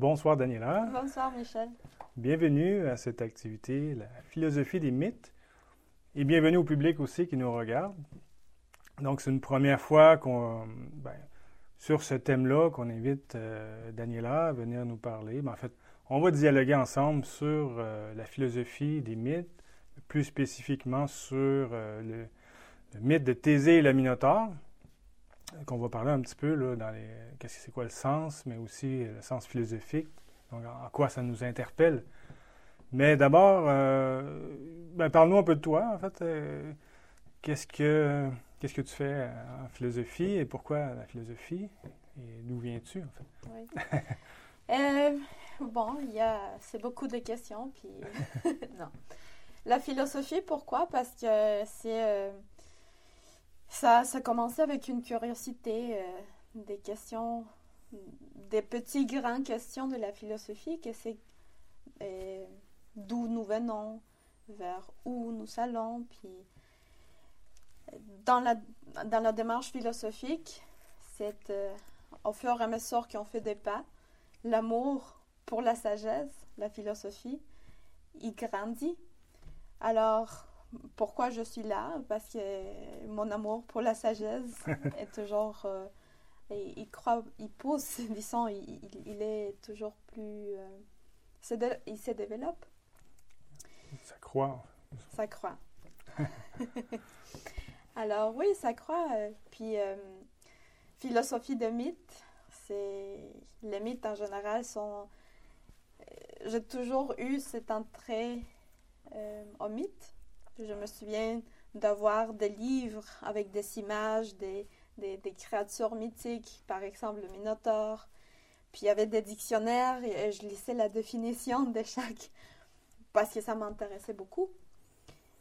Bonsoir Daniela. Bonsoir Michel. Bienvenue à cette activité, la philosophie des mythes. Et bienvenue au public aussi qui nous regarde. Donc, c'est une première fois qu'on, ben, sur ce thème-là qu'on invite euh, Daniela à venir nous parler. Ben, en fait, on va dialoguer ensemble sur euh, la philosophie des mythes, plus spécifiquement sur euh, le, mythe de Thésée et le Minotaure, qu'on va parler un petit peu là, dans les. Qu'est-ce que c'est quoi le sens, mais aussi le sens philosophique, donc en quoi ça nous interpelle. Mais d'abord, ben, parle-nous un peu de toi, en fait. qu'est-ce que Qu'est-ce que tu fais en philosophie et pourquoi la philosophie? Et d'où viens-tu, en fait? Oui. euh, bon, il. C'est beaucoup de questions, puis... non. La philosophie, pourquoi? Parce que c'est... Euh, ça, ça a commencé avec une curiosité, euh, des questions, des petits grands questions de la philosophie, que c'est euh, d'où nous venons, vers où nous allons, puis dans la, dans la démarche philosophique, c'est euh, au fur et à mesure qu'on fait des pas, l'amour pour la sagesse, la philosophie, il grandit. Alors, pourquoi je suis là Parce que mon amour pour la sagesse est toujours. Euh, il, croit, il pousse, disons, il, il, est toujours plus. Euh, il se développe. Ça croit. Ça croit. Alors oui, ça croit. Euh, puis euh, philosophie de mythe, c'est les mythes en général sont. J'ai toujours eu cet entrée au mythe. Je me souviens d'avoir des livres avec des images, des, des, créatures mythiques, par exemple le Minotaure. Puis il y avait des dictionnaires et je lisais la définition de chaque parce que ça m'intéressait beaucoup.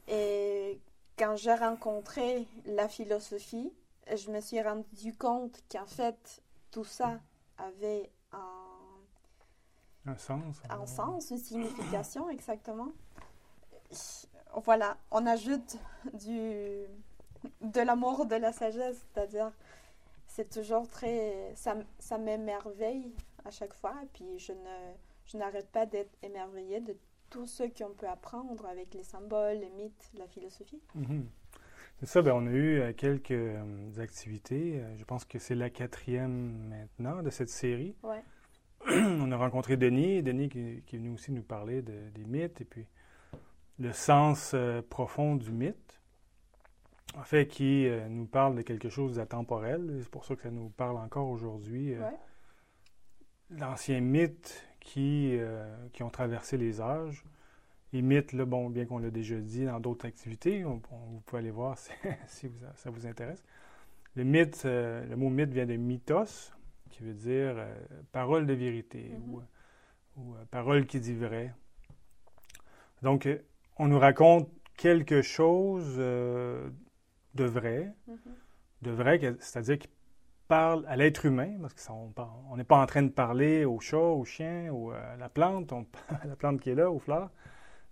Et quand j'ai rencontré la philosophie, je me suis rendu compte qu'en fait, tout ça avait un, un sens. Un sens, une signification, exactement. Voilà, on ajoute du, de l'amour, de la sagesse, c'est-à-dire, c'est toujours très. Ça, ça m'émerveille à chaque fois, puis je ne je n'arrête pas d'être émerveillée de tout ce qu'on peut apprendre avec les symboles, les mythes, la philosophie. Mhm. C'est ça, ben, on a eu euh, quelques euh, activités. Euh, je pense que c'est la quatrième maintenant de cette série. Ouais. on a rencontré Denis, Denis qui, est venu aussi nous parler des mythes et puis le sens profond du mythe. En fait, qui nous parle de quelque chose d'intemporel. C'est pour ça que ça nous parle encore aujourd'hui. Ouais. L'ancien mythe qui, euh, qui ont traversé les âges. Les mythes, là, bon, bien qu'on l'a déjà dit dans d'autres activités, on, vous pouvez aller voir si, ça vous intéresse. Le mythe, euh, le mot mythe vient de mythos, qui veut dire euh, parole de vérité mm-hmm. ou, parole qui dit vrai. Donc, on nous raconte quelque chose de vrai, mm-hmm. de vrai, c'est-à-dire qui parle à l'être humain, parce qu'on n'est pas en train de parler au chat, au chien ou à la plante, on, la plante qui est là, aux fleurs,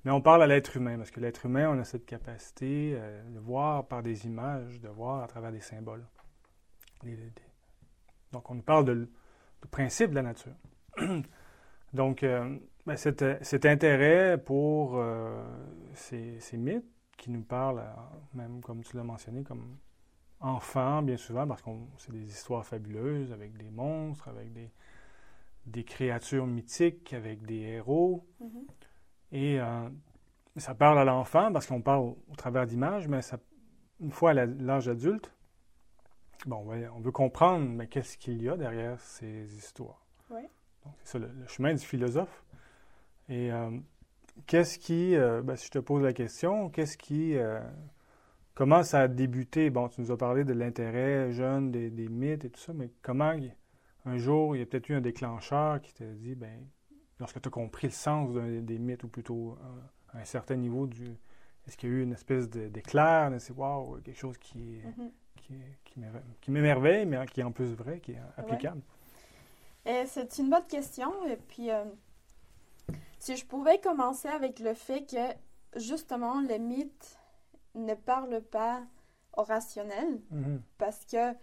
mais on parle à l'être humain, parce que l'être humain, on a cette capacité euh, de voir par des images, de voir à travers des symboles. donc, on nous parle de, du principe de la nature. donc, euh, ben, cet, intérêt pour euh, ces, ces, mythes qui nous parlent, même comme tu l'as mentionné, comme enfants, bien souvent, parce que c'est des histoires fabuleuses avec des monstres, avec des, des créatures mythiques, avec des héros. Mm-hmm. Et euh, ça parle à l'enfant parce qu'on parle au, travers d'images, mais ça, une fois à l'âge adulte, bon, on veut comprendre mais qu'est-ce qu'il y a derrière ces histoires. Donc, c'est ça le, chemin du philosophe. Et euh, qu'est-ce qui, euh, ben, si je te pose la question, qu'est-ce qui Comment ça a débuté? Bon, tu nous as parlé de l'intérêt jeune des, mythes et tout ça, mais comment un jour, il y a peut-être eu un déclencheur qui t'a dit, ben, lorsque tu as compris le sens des mythes, ou plutôt à un certain niveau du. Est-ce qu'il y a eu une espèce d'éclair, de, wow, quelque chose qui, mm-hmm. qui, m'émerveille, mais qui est en plus vrai, qui est applicable? C'est une bonne question. Et puis, euh, si je pouvais commencer avec le fait que, justement, les mythes ne parle pas au rationnel mhm. parce que,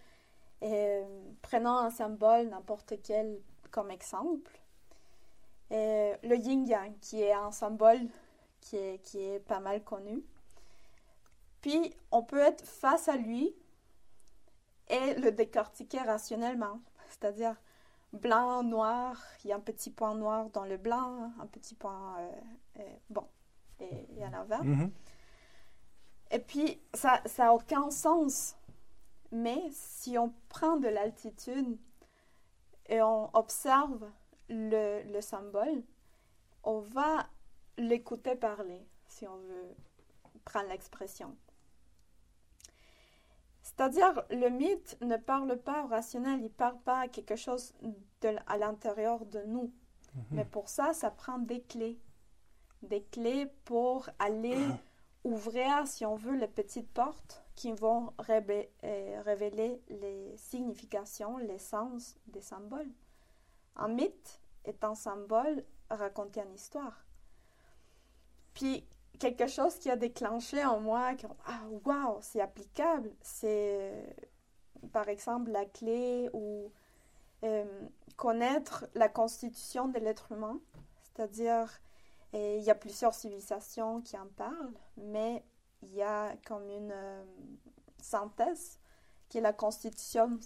euh, prenons un symbole, n'importe quel comme exemple, euh, le yin-yang, qui est un symbole qui est, qui est pas mal connu. Puis, on peut être face à lui et le décortiquer rationnellement. C'est-à-dire, blanc, noir, il y a un petit point noir dans le blanc, un petit point... Euh, euh, bon, et il y en a 20. Mhm. Et puis, ça n'a aucun sens. Mais si on prend de l'altitude et on observe le, le symbole, on va l'écouter parler, si on veut prendre l'expression. C'est-à-dire, le mythe ne parle pas au rationnel, il ne parle pas à quelque chose de, à l'intérieur de nous. Mhm. Mais pour ça, ça prend des clés. Des clés pour aller ouvrir, si on veut, les petites portes qui vont révé- euh, révéler les significations, les sens des symboles. Un mythe est un symbole raconté en histoire. Puis, quelque chose qui a déclenché en moi, que, ah, waouh, c'est applicable, c'est, par exemple, la clé ou euh, connaître la constitution de l'être humain, c'est-à-dire, euh, il y a plusieurs civilisations qui en parlent, mais il y a comme une euh, synthèse qui est la constitution,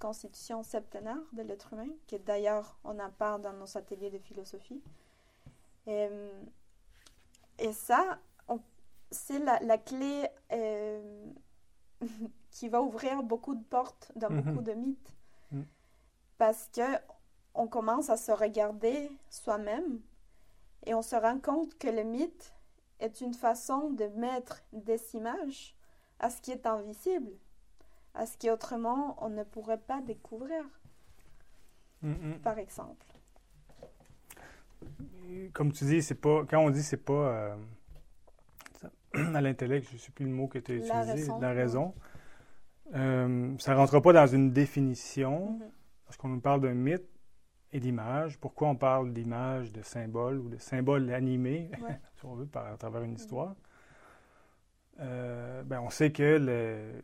constitution septenaire de l'être humain, qui d'ailleurs on en parle dans nos ateliers de philosophie. Et ça, c'est la, la clé euh, qui va ouvrir beaucoup de portes dans Mhm. beaucoup de mythes. Mhm. Parce que on commence à se regarder soi-même et on se rend compte que le mythe est une façon de mettre des images à ce qui est invisible, à ce qui autrement on ne pourrait pas découvrir, Mhm. par exemple. Comme tu dis, c'est pas. Quand on dit c'est pas euh, à l'intellect, je ne sais plus le mot que tu as utilisé, raison, la ouais. raison. euh, ça ne rentre pas dans une définition. Lorsqu'on nous parle d'un mythe et d'image, pourquoi on parle d'image, de symbole ou de symbole animé, Ouais. si on veut, par, à travers une histoire? Euh, ben, on sait que le-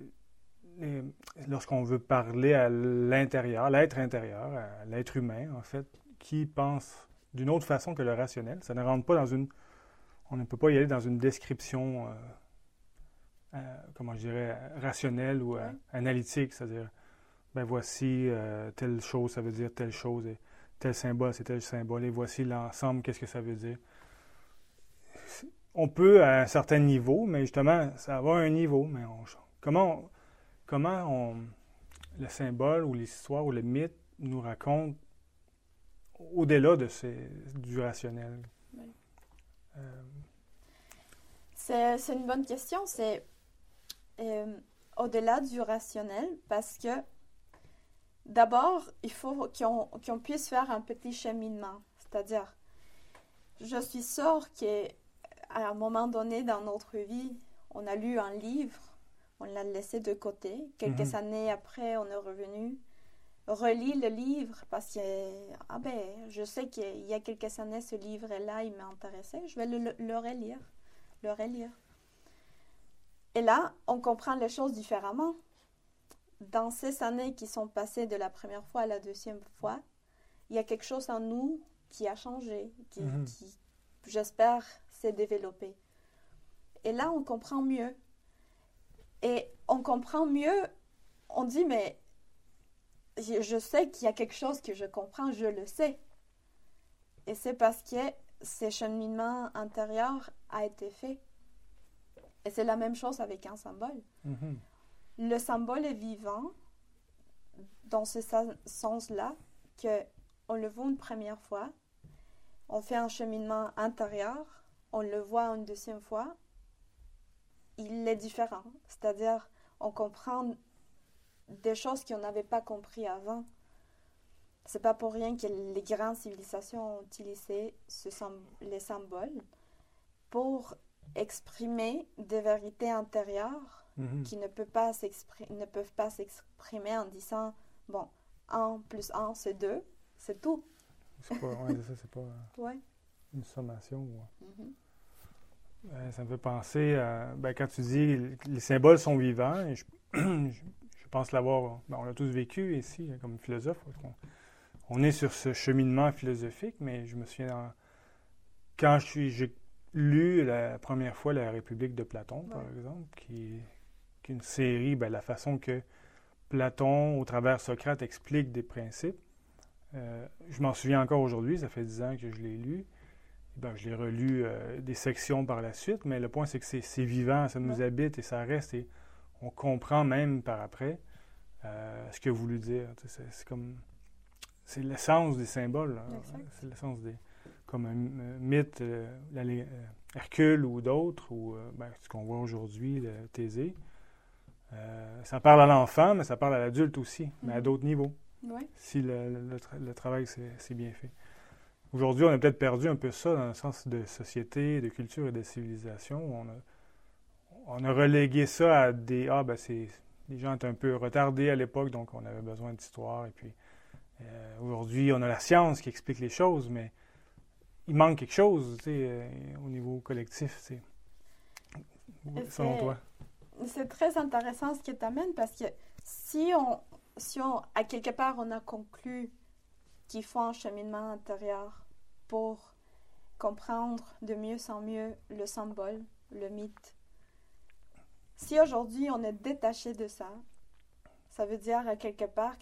lorsqu'on veut parler à l'intérieur, l'être intérieur, à l'être humain, en fait, qui pense d'une autre façon que le rationnel, ça ne rentre pas dans une... On ne peut pas y aller dans une description, euh, euh, comment je dirais, rationnelle ou euh, analytique, c'est-à-dire, ben voici telle chose, ça veut dire telle chose, et tel symbole, c'est tel symbole, et voici l'ensemble, qu'est-ce que ça veut dire. On peut à un certain niveau, mais justement, ça va à un niveau, mais on- comment, on- comment on, le symbole ou l'histoire ou le mythe nous raconte au-delà de ces, du rationnel. Oui. Euh, C'est une bonne question. C'est euh, au-delà du rationnel parce que d'abord, il faut qu'on puisse faire un petit cheminement. C'est-à-dire, je suis sûre qu'à un moment donné dans notre vie, on a lu un livre, on l'a laissé de côté. Quelques Mhm. années après, on est revenu, relit le livre parce que, ah ben, je sais qu'il y a quelques années, ce livre-là, il m'a intéressé, je vais le, le- le relire le relire. Et là, on comprend les choses différemment. Dans ces années qui sont passées de la première fois à la deuxième fois, il y a quelque chose en nous qui a changé, qui, Mhm. qui, j'espère, s'est développé. Et là, on comprend mieux. Et on comprend mieux, on dit, mais je sais qu'il y a quelque chose que je comprends, je le sais. Et c'est parce que ce cheminement intérieur a été fait. Et c'est la même chose avec un symbole. mhm. Le symbole est vivant dans ce sens-là que on le voit une première fois, on fait un cheminement intérieur, on le voit une deuxième fois, il est différent. C'est-à-dire, on comprend des choses qu'on n'avait pas compris avant. C'est pas pour rien que les grandes civilisations ont utilisé ce sym- les symboles pour exprimer des vérités intérieures Mhm. qui ne, peuvent pas s'exprimer en disant bon, 1 plus 1, c'est 2, c'est tout. C'est pas, ouais, c'est ça, c'est pas Ouais. une sommation. ouais. Mhm. Euh, ça me fait penser à, ben, quand tu dis les symboles sont vivants, et je, je- je pense l'avoir, ben, on l'a tous vécu ici euh, comme philosophe, on est sur ce cheminement philosophique, mais je me souviens, quand j'ai lu la première fois La République de Platon, par exemple, qui, est une série, ben, la façon que Platon, au travers Socrate, explique des principes. Euh, je m'en souviens encore aujourd'hui, ça fait dix ans que je l'ai lu. Ben, je l'ai relu euh, des sections par la suite, mais le point, c'est que c'est vivant, ça nous habite et ça reste, et on comprend même par après euh, ce que voulu dire. C'est comme. C'est l'essence des symboles. C'est l'essence des. Comme un, mythe, Hercule ou d'autres, ou ben, ce qu'on voit aujourd'hui, Thésée. ça parle à l'enfant, mais ça parle à l'adulte aussi, mais à mm-hmm. d'autres niveaux. Si le, travail c'est bien fait. Aujourd'hui, on a peut-être perdu un peu ça dans le sens de société, de culture et de civilisation. On a, on a relégué ça à des ah ben c'est les gens étaient un peu retardés à l'époque, donc on avait besoin d'histoire. Et puis euh, aujourd'hui, on a la science qui explique les choses, mais il manque quelque chose, tu sais, euh, au niveau collectif, c'est selon toi. C'est très intéressant ce que tu amènes parce que si on, si on, à quelque part, on a conclu qu'il faut un cheminement intérieur pour comprendre de mieux en mieux le symbole, le mythe. Si aujourd'hui on est détaché de ça, ça veut dire à quelque part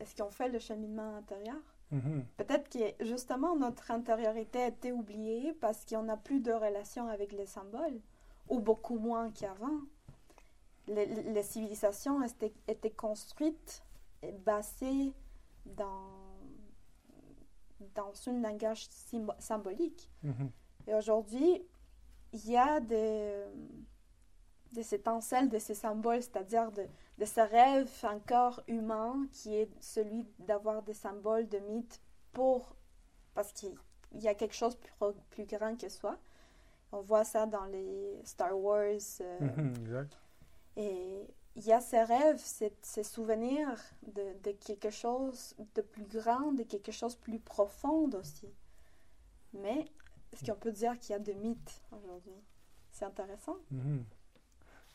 est-ce qu'on fait le cheminement intérieur? Mm-hmm. Peut-être que justement notre intériorité a été oubliée parce qu'on n'a plus de relation avec les symboles, ou beaucoup moins qu'avant les, civilisations étaient, étaient, construites et basées dans, dans un langage symbolique. Mm-hmm. Et aujourd'hui, il y a de, de cette étincelle, de ces symboles, c'est-à-dire de, de ce rêve encore humain qui est celui d'avoir des symboles de mythes pour. parce qu'il y a quelque chose plus, plus grand que soi. On voit ça dans les Star Wars. Euh, mm-hmm, exact. Et il y a ces rêves, ces, souvenirs de, quelque chose de plus grand, de quelque chose de plus profond aussi. Mais est-ce qu'on peut dire qu'il y a des mythes aujourd'hui? C'est intéressant. Mhm.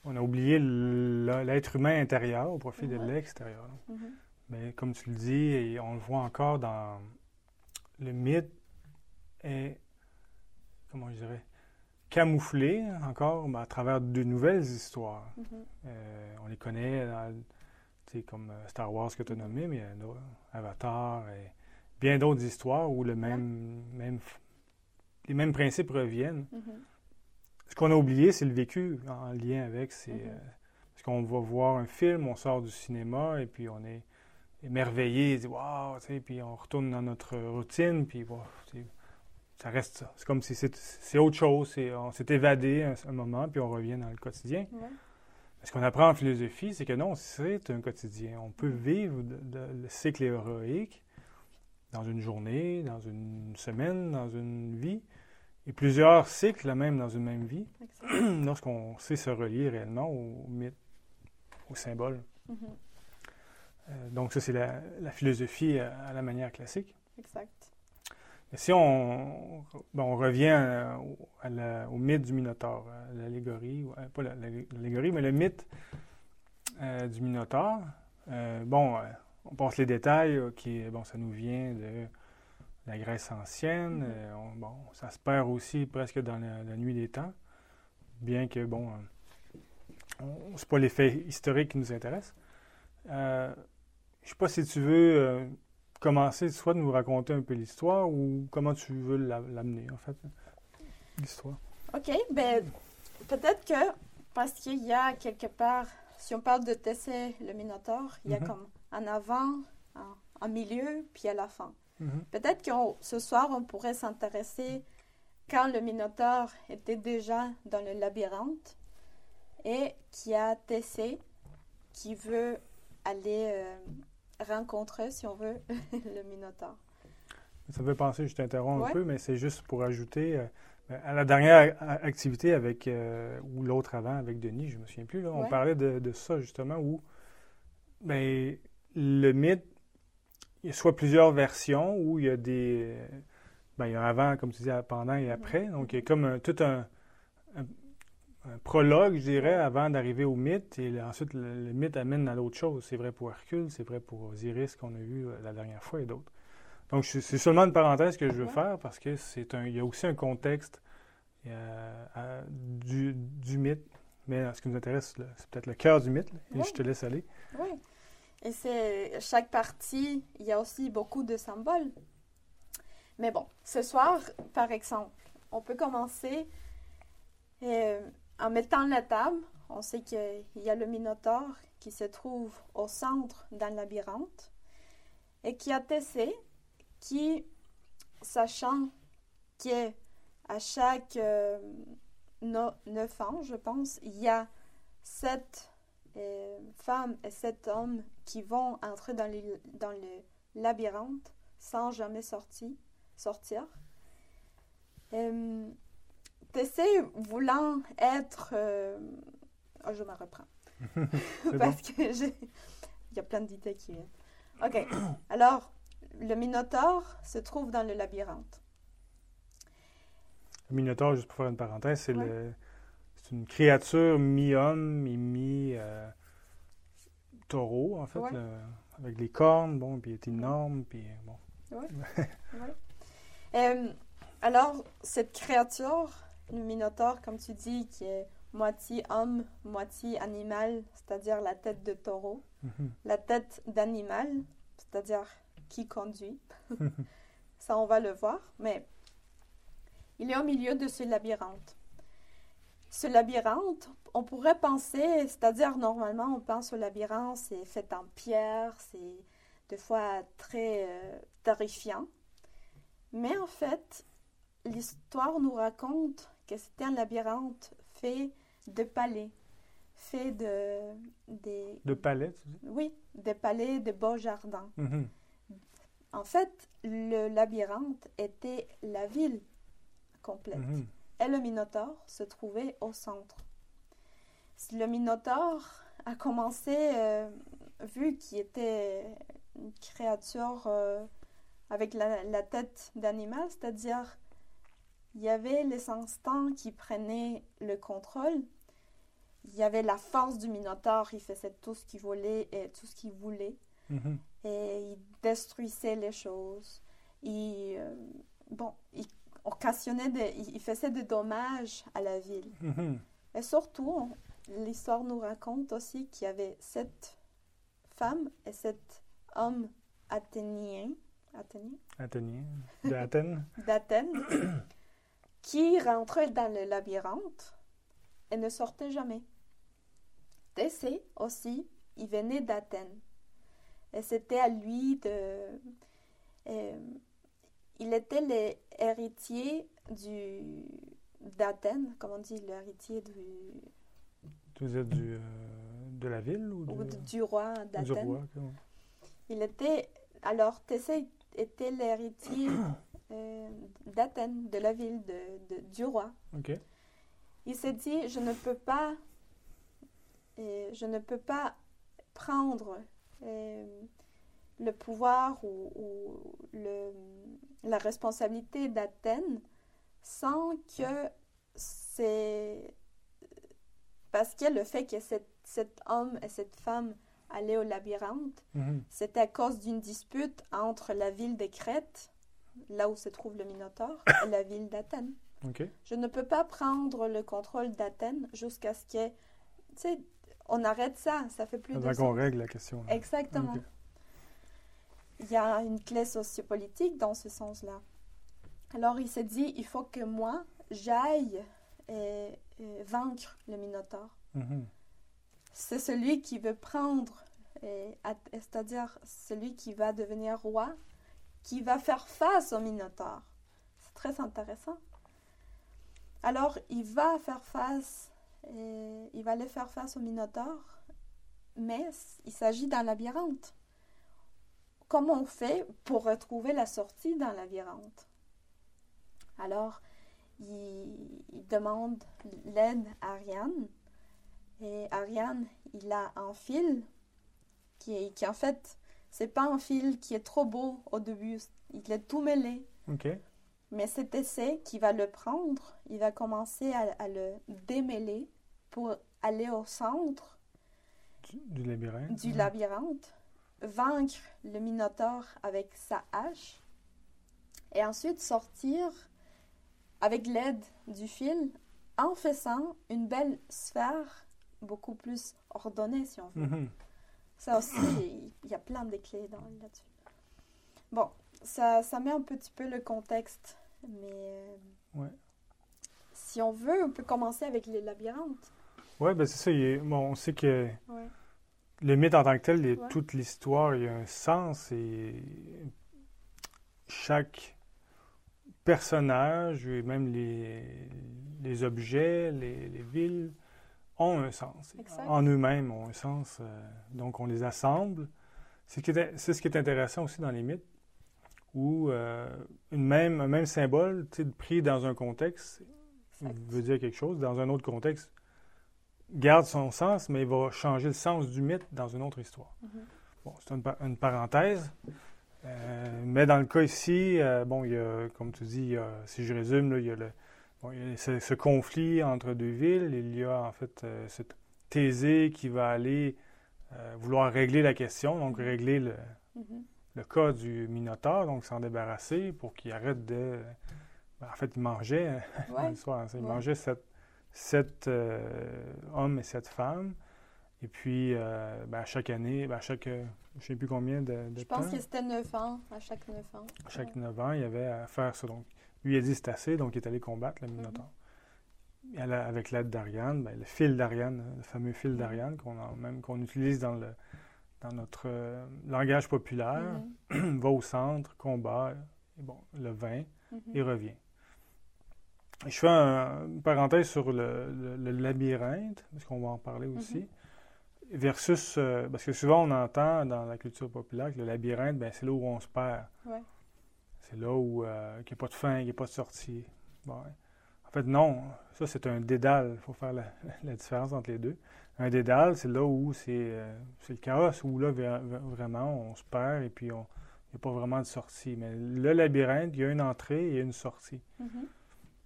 On a oublié l'être humain intérieur au profit de l'extérieur. Mhm. Mais comme tu le dis, et on le voit encore dans le mythe est, comment je dirais, camouflé encore à travers de nouvelles histoires. Mm-hmm. Euh, on les connaît, comme euh, Star Wars que tu as nommé, mais il y a Avatar et bien d'autres histoires où le même, même, les mêmes principes reviennent. Ce qu'on a oublié, c'est le vécu en lien avec. C'est, mm-hmm. euh, parce qu'on va voir un film, on sort du cinéma et puis on est émerveillé, wow, puis on retourne dans notre routine, puis ça reste ça. C'est comme si c'est autre chose. On s'est évadé un, moment, puis on revient dans le quotidien. Ce qu'on apprend en philosophie, c'est que non, c'est un quotidien. On peut vivre le cycle héroïque dans une journée, dans une semaine, dans une vie, et plusieurs cycles même dans une même vie, lorsqu'on sait se relier réellement au mythe, au symbole. Mm-hmm. Euh, donc ça, c'est la, la, philosophie à la manière classique. Exact. Si on, on revient au mythe du Minotaure, l'allégorie, euh, pas l'allégorie, mais le mythe euh, du Minotaure, euh, bon, on passe les détails, qui, bon, ça nous vient de la Grèce ancienne, mm-hmm. bon, ça se perd aussi presque dans la, nuit des temps, bien que, bon, c'est pas les faits historiques qui nous intéressent. je ne sais pas si tu veux commencer soit de nous raconter un peu l'histoire ou comment tu veux l'amener, en fait, l'histoire. OK, ben peut-être que parce qu'il y a quelque part, si on parle de Tessé, le Minotaure, il y a mhm. comme un avant, un, milieu, puis à la fin. Mhm. Peut-être que ce soir, on pourrait s'intéresser quand le Minotaure était déjà dans le labyrinthe et qu'il y a Tessé qui veut aller euh, rencontrer, si on veut, le Minotaure. Ça me fait penser, je t'interromps un peu, mais c'est juste pour ajouter, euh, à la dernière activité avec, euh, ou l'autre avant avec Denis, je me souviens plus, là, on parlait de, de, ça justement, où ben, le mythe, il y a soit plusieurs versions, où il y a des... Ben, il y a avant, comme tu disais, pendant et après. Donc, il y a comme tout un, prologue, je dirais, avant d'arriver au mythe. Et ensuite, le, mythe amène à l'autre chose. C'est vrai pour Hercule, c'est vrai pour Osiris qu'on a vu la dernière fois et d'autres. Donc, c'est seulement une parenthèse que je veux faire parce que c'est un, il y a aussi un contexte du, du, mythe. Mais ce qui nous intéresse, c'est peut-être le cœur du mythe. et je te laisse aller. Oui. Et c'est chaque partie, il y a aussi beaucoup de symboles. Mais bon, ce soir, par exemple, on peut commencer euh, en mettant la table. On sait qu'il y a le Minotaure qui se trouve au centre d'un labyrinthe et qui a Tessé qui, sachant qu'à chaque euh, neuf ans, je pense, il y a sept euh, femmes et sept hommes qui vont entrer dans, dans le labyrinthe sans jamais sortir. sortir. Euh, voulant être... Euh, oh, je me reprends. Parce que j'ai... Il y a plein d'idées qui viennent. OK. Alors, le Minotaure se trouve dans le labyrinthe. Le Minotaure, juste pour faire une parenthèse, c'est une créature mi-homme et mi-taureau, en fait, avec les cornes, bon, puis il est énorme, puis bon. Oui. Euh, alors, cette créature, le Minotaure, comme tu dis, qui est moitié homme, moitié animal, c'est-à-dire la tête de taureau, mhm. la tête d'animal, c'est-à-dire qui conduit. Ça, on va le voir. Mais il est au milieu de ce labyrinthe. Ce labyrinthe, on pourrait penser, c'est-à-dire normalement, on pense au labyrinthe, c'est fait en pierre, c'est des fois très euh, terrifiant. Mais en fait, l'histoire nous raconte que c'était un labyrinthe fait de palais, fait de... Des, de palais, tu dis? Oui, des palais, de beaux jardins. Mhm. En fait, le labyrinthe était la ville complète. Mhm. Et le Minotaure se trouvait au centre. Le Minotaure a commencé, euh, vu qu'il était une créature euh, avec la, tête d'animal, c'est-à-dire il y avait les instants qui prenaient le contrôle. Il y avait la force du Minotaure, il faisait tout ce qu'il voulait et tout ce qu'il voulait. Mhm. Et il détruisait les choses. Il, euh, bon, il occasionnait, il faisait des dommages à la ville. Mhm. Et surtout, l'histoire nous raconte aussi qu'il y avait sept femmes et sept hommes athéniens. Athéniens? Athéniens. D'Athènes. D'Athènes. qui rentraient dans le labyrinthe et ne sortaient jamais. Thésée aussi, il venait d'Athènes. Et c'était à lui de... Euh, il était l'héritier du d'Athènes, comment on dit, l'héritier du... Euh, de la ville ou, du roi d'Athènes. Il était... Alors, Thésée était l'héritier euh, d'Athènes, de la ville, de, du roi. Il s'est dit, je ne peux pas... je ne peux pas prendre euh, le pouvoir ou, le, la responsabilité d'Athènes sans que c'est parce que le fait que cet homme et cette femme allaient au labyrinthe, mhm. c'était à cause d'une dispute entre la ville de Crète, là où se trouve le Minotaure, et la ville d'Athènes. Je ne peux pas prendre le contrôle d'Athènes jusqu'à ce que, tu sais, on arrête ça, ça fait plus de qu'on règle la question. Exactement. Il y a une clé sociopolitique dans ce sens-là. Alors il s'est dit, il faut que moi, j'aille euh, euh, vaincre le Minotaure. Mm-hmm. C'est celui qui veut prendre, euh, c'est-à-dire celui qui va devenir roi, qui va faire face au Minotaure. C'est très intéressant. Alors il va faire face et il va aller faire face au Minotaure, mais il s'agit d'un labyrinthe. Comment on fait pour retrouver la sortie d'un labyrinthe Alors, il, demande l'aide à Ariane. Et Ariane, il a un fil qui, est, qui en fait, c'est pas un fil qui est trop beau au début. Il est tout mêlé. Okay. Mais cet essai qui va le prendre, il va commencer à, le démêler pour aller au centre Du, du labyrinthe. du labyrinthe, vaincre le Minotaure avec sa hache, et ensuite sortir avec l'aide du fil en faisant une belle sphère beaucoup plus ordonnée, si on veut. Mhm. Ça aussi, il y a plein de clés dans- là-dessus. Bon, ça, ça met un petit peu le contexte, mais euh, Ouais. si on veut, on peut commencer avec les labyrinthes. Ouais, ben c'est ça. il est- bon, on sait que Ouais. Le mythe en tant que tel, Ouais. toute l'histoire, il y a un sens et chaque personnage, et même les, les objets, les, les villes, ont un sens. Exact. En eux-mêmes ont un sens. euh, donc on les assemble. C'est ce qui est- c'est ce qui est intéressant aussi dans les mythes, où euh, une même, un même symbole, pris dans un contexte, Exact. veut dire quelque chose, dans un autre contexte, garde son sens, mais il va changer le sens du mythe dans une autre histoire. Mhm. Bon, c'est une, pa- une parenthèse. Euh, mais dans le cas ici, euh, bon, il y a, comme tu dis, il y a- si je résume, là, il y a, le, bon, il y a ce, ce conflit entre deux villes. Il y a en fait euh, cette Thésée qui va aller vouloir régler la question, donc Mhm. régler le, Mhm. le cas du Minotaure, donc s'en débarrasser pour qu'il arrête de. ben, en fait, il mangeait Ouais. hein, ça, Il Ouais. mangeait sept, sept, euh, hommes et sept femmes. Et puis, euh, ben, à chaque année, ben, à chaque, euh, je ne sais plus combien de, de Je temps, pense que c'était 9 ans, à chaque 9 ans. chaque Ouais. 9 ans, il y avait à faire ça. Donc, lui, il a dit c'est assez, donc il est allé combattre Mhm. le Minotaure. À la- avec l'aide d'Ariane, ben, le fil d'Ariane, le fameux fil Mhm. d'Ariane qu'on a- même qu'on utilise dans, le, dans notre euh, langage populaire, Mhm. va au centre, combat, et bon, le vin, Mhm. et revient. Je fais un- une parenthèse sur le, le- le labyrinthe, parce qu'on va en parler aussi, Mhm. versus, euh, parce que souvent on entend dans la culture populaire que le labyrinthe, ben, c'est là où on se perd. Ouais. C'est là où euh, il n'y a pas de fin, il n'y a pas de sortie. Bon, ouais. En fait, non, ça c'est un dédale. Il faut faire la, la différence entre les deux. Un dédale, c'est là où c'est euh, le chaos, où là vra- vra- vraiment on se perd et puis il n'y a pas vraiment de sortie. Mais le labyrinthe, il y a une entrée et une sortie. Mhm.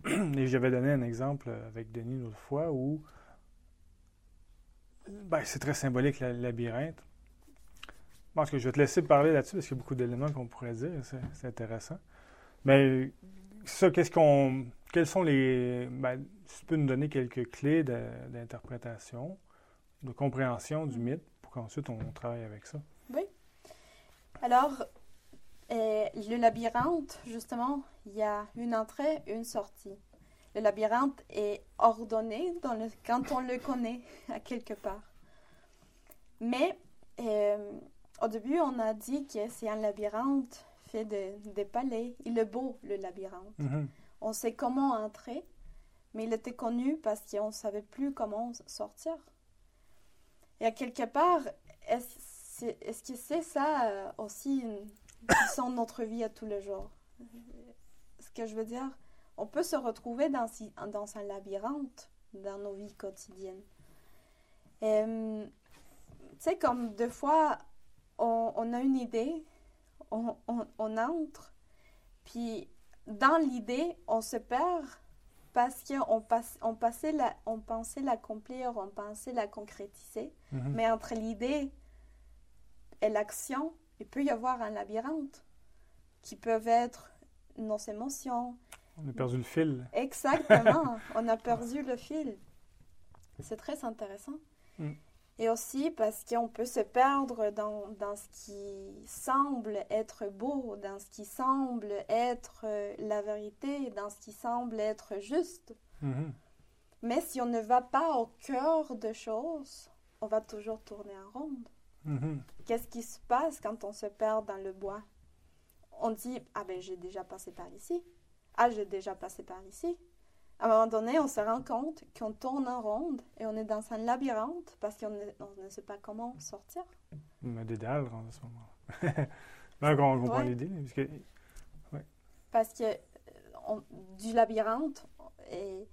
Et j'avais donné un exemple avec Denis l'autre fois où ben, c'est très symbolique le labyrinthe. Je pense que je vais te laisser parler là-dessus parce qu'il y a beaucoup d'éléments qu'on pourrait dire. C'est, intéressant. Mais ça, qu'est-ce qu'on. Quels sont les. Ben, tu peux nous donner quelques clés d'interprétation, de compréhension du mythe pour qu'ensuite on travaille avec ça? Alors, euh, le labyrinthe, justement, il y a une entrée, une sortie. Le labyrinthe est ordonné dans le, quand on le connaît, à quelque part. Mais euh, au début, on a dit que c'est un labyrinthe fait de, de palais. Il est beau, le labyrinthe. Mhm. On sait comment entrer, mais il était connu parce qu'on ne savait plus comment sortir. Et à quelque part, est-ce c'est- est-ce que c'est ça euh, aussi une- qui sont notre vie à tous les jours? Ce que je veux dire, on peut se retrouver dans, dans un labyrinthe dans nos vies quotidiennes. Tu sais, comme deux fois, on, on a une idée, on, on- on entre, puis dans l'idée, on se perd parce qu'on passe, on passait la- on pensait l'accomplir, on pensait la concrétiser. Mhm. Mais entre l'idée et l'action, il peut y avoir un labyrinthe qui peuvent être nos émotions. On a perdu le fil. Exactement, on a perdu le fil. C'est très intéressant. Mm. Et aussi parce qu'on peut se perdre dans, dans ce qui semble être beau, dans ce qui semble être euh, la vérité, dans ce qui semble être juste. Mhm. Mais si on ne va pas au cœur des choses, on va toujours tourner en ronde. Mhm. Qu'est-ce qui se passe quand on se perd dans le bois? On dit Ah ben j'ai déjà passé par ici. Ah, j'ai déjà passé par ici. À un moment donné, on se rend compte qu'on tourne en ronde et on est dans un labyrinthe parce qu'on ne, on ne sait pas comment sortir. Un dédale en ce moment. Donc, on comprend Ouais. l'idée. Parce que, Parce que euh, on- du labyrinthe, et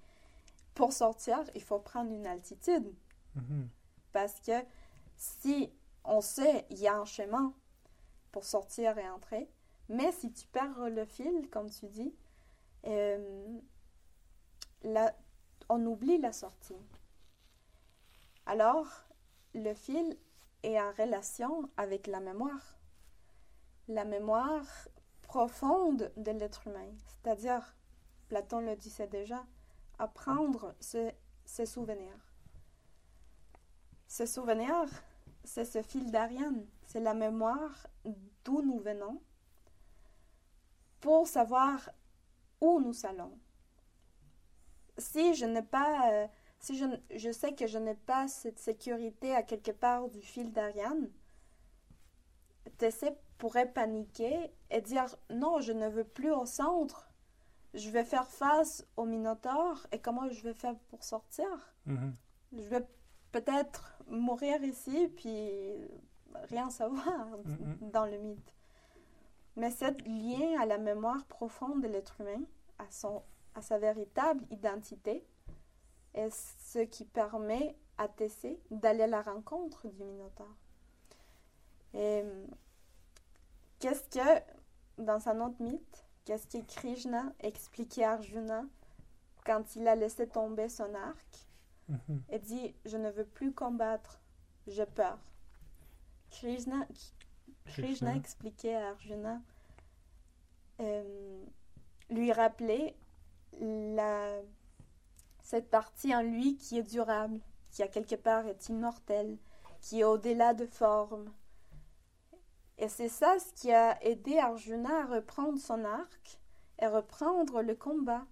pour sortir, il faut prendre une altitude. Mhm. Parce que si on sait, il y a un chemin pour sortir et entrer, mais si tu perds le fil, comme tu dis, euh, on oublie la sortie. Alors, le fil est en relation avec la mémoire. La mémoire profonde de l'être humain, c'est-à-dire, Platon le disait déjà, apprendre ses, ses souvenirs. Ces souvenirs, c'est ce fil d'Ariane, c'est la mémoire d'où nous venons pour savoir où nous allons. Si je n'ai pas, euh, si je, je, sais que je n'ai pas cette sécurité à quelque part du fil d'Ariane, Tessé pourrait paniquer et dire non, je ne veux plus au centre, je vais faire face au Minotaure et comment je vais faire pour sortir? Mm -hmm. Je vais peut-être mourir ici puis rien savoir mm -hmm. dans le mythe. Mais c'est lié à la mémoire profonde de l'être humain, à, son, à sa véritable identité, et ce qui permet à Tessé d'aller à la rencontre du Minotaure. Et qu'est-ce que, dans un autre mythe, qu'est-ce que Krishna expliquait à Arjuna quand il a laissé tomber son arc? Mm -hmm. et dit Je ne veux plus combattre, j'ai peur. Krishna, Krishna expliquait à Arjuna, euh, lui rappeler la, cette partie en lui qui est durable, qui à quelque part est immortelle, qui est au-delà de forme. Et c'est ça ce qui a aidé Arjuna à reprendre son arc et reprendre le combat.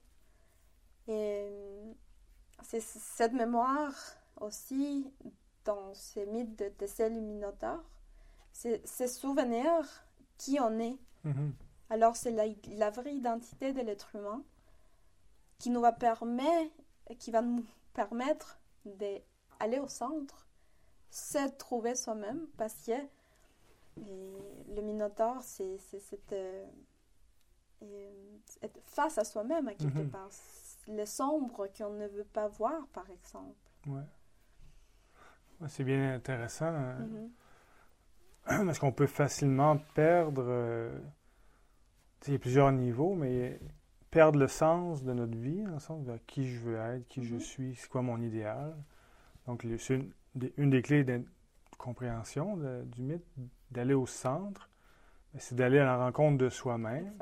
Et c'est cette mémoire aussi dans ces mythes de Tessel et Minotaure, c'est ces souvenirs qui en est. Mm -hmm. Alors c'est la, la, vraie identité de l'être humain qui nous va permettre, qui va nous permettre d'aller au centre, se trouver soi-même, parce que le Minotaure, c'est cette euh, être face à soi-même à quelque mm -hmm. part. Le sombre qu'on ne veut pas voir, par exemple. Ouais c'est bien intéressant. Hein. Mm -hmm. Parce qu'on peut facilement perdre. Euh, il y a plusieurs niveaux, mais perdre le sens de notre vie, dans le sens de qui je veux être, qui mm -hmm. je Mm-hmm. suis, c'est quoi mon idéal? Donc, c'est une, une, des clés de compréhension de, du mythe, d'aller au centre, c'est d'aller à la rencontre de soi-même.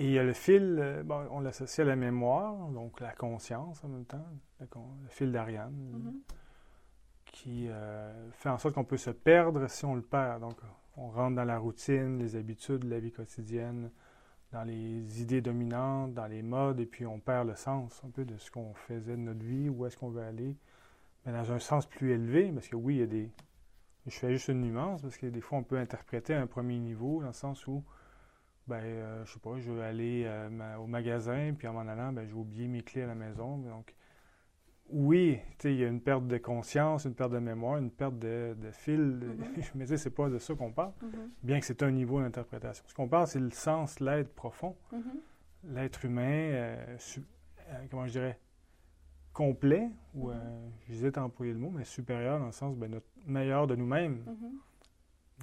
Et il y a le fil, euh, bon, on l'associe à la mémoire, donc la conscience en même temps, le, le fil d'Ariane. -hmm. qui euh, fait en sorte qu'on peut se perdre si on le perd. Donc, on rentre dans la routine, les habitudes de la vie quotidienne, dans les idées dominantes, dans les modes, et puis on perd le sens un peu de ce qu'on faisait de notre vie, où est-ce qu'on veut aller, mais dans un sens plus élevé, parce que oui, il y a des... Je fais juste une nuance, parce que des fois, on peut interpréter un premier niveau, dans le sens où, ben, euh, je sais pas, je veux aller euh, ma, au magasin, puis en m'en allant, ben, j'ai oublié mes clés à la maison, donc oui, il y a une perte de conscience, une perte de mémoire, une perte de, de fil, mm -hmm. mais c'est pas de ça qu'on parle, Mm -hmm. bien que c'est un niveau d'interprétation. Ce qu'on parle, c'est le sens, l'être profond, Mm -hmm. l'être humain, euh, su- euh, comment je dirais, complet, ou Mhm. j'hésite à employer le mot, mais supérieur dans le sens, ben, notre meilleur de nous-mêmes, Mhm.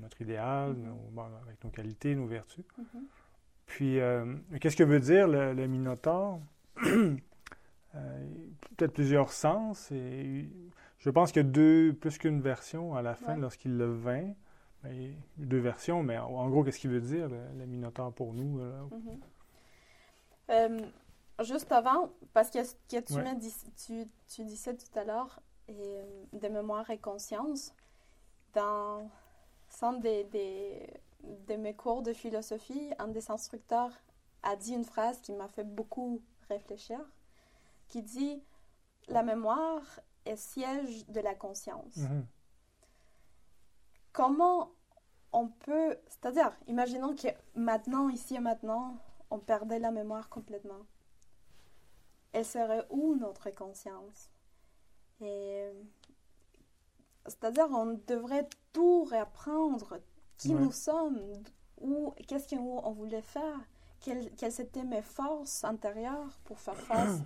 Notre idéal, Mhm. nos- bon, avec nos qualités, nos vertus. Mhm. Puis, euh, qu'est-ce que veut dire le, le Minotaure? Euh, Peut-être plusieurs sens. Et je pense qu'il y a deux, plus qu'une version à la fin Ouais. lorsqu'il le vint. Ben, deux versions, mais en, en gros, qu'est-ce qu'il veut dire, le, le Minotaure pour nous? là? Mhm. Euh, juste avant, parce que, que tu, Ouais. tu, tu disais tout à l'heure, de mémoire et conscience, dans un des, des, de mes cours de philosophie, un des instructeurs a dit une phrase qui m'a fait beaucoup réfléchir, qui dit « La mémoire est siège de la conscience Mhm. comment on peut, c'est-à-dire, imaginons que maintenant, ici et maintenant, on perdait la mémoire complètement. Elle serait où notre conscience? Et c'est-à-dire, on devrait tout réapprendre, qui Ouais. nous sommes, où, qu'est-ce qu'on voulait faire, quelles, quelles étaient mes forces intérieures pour faire face,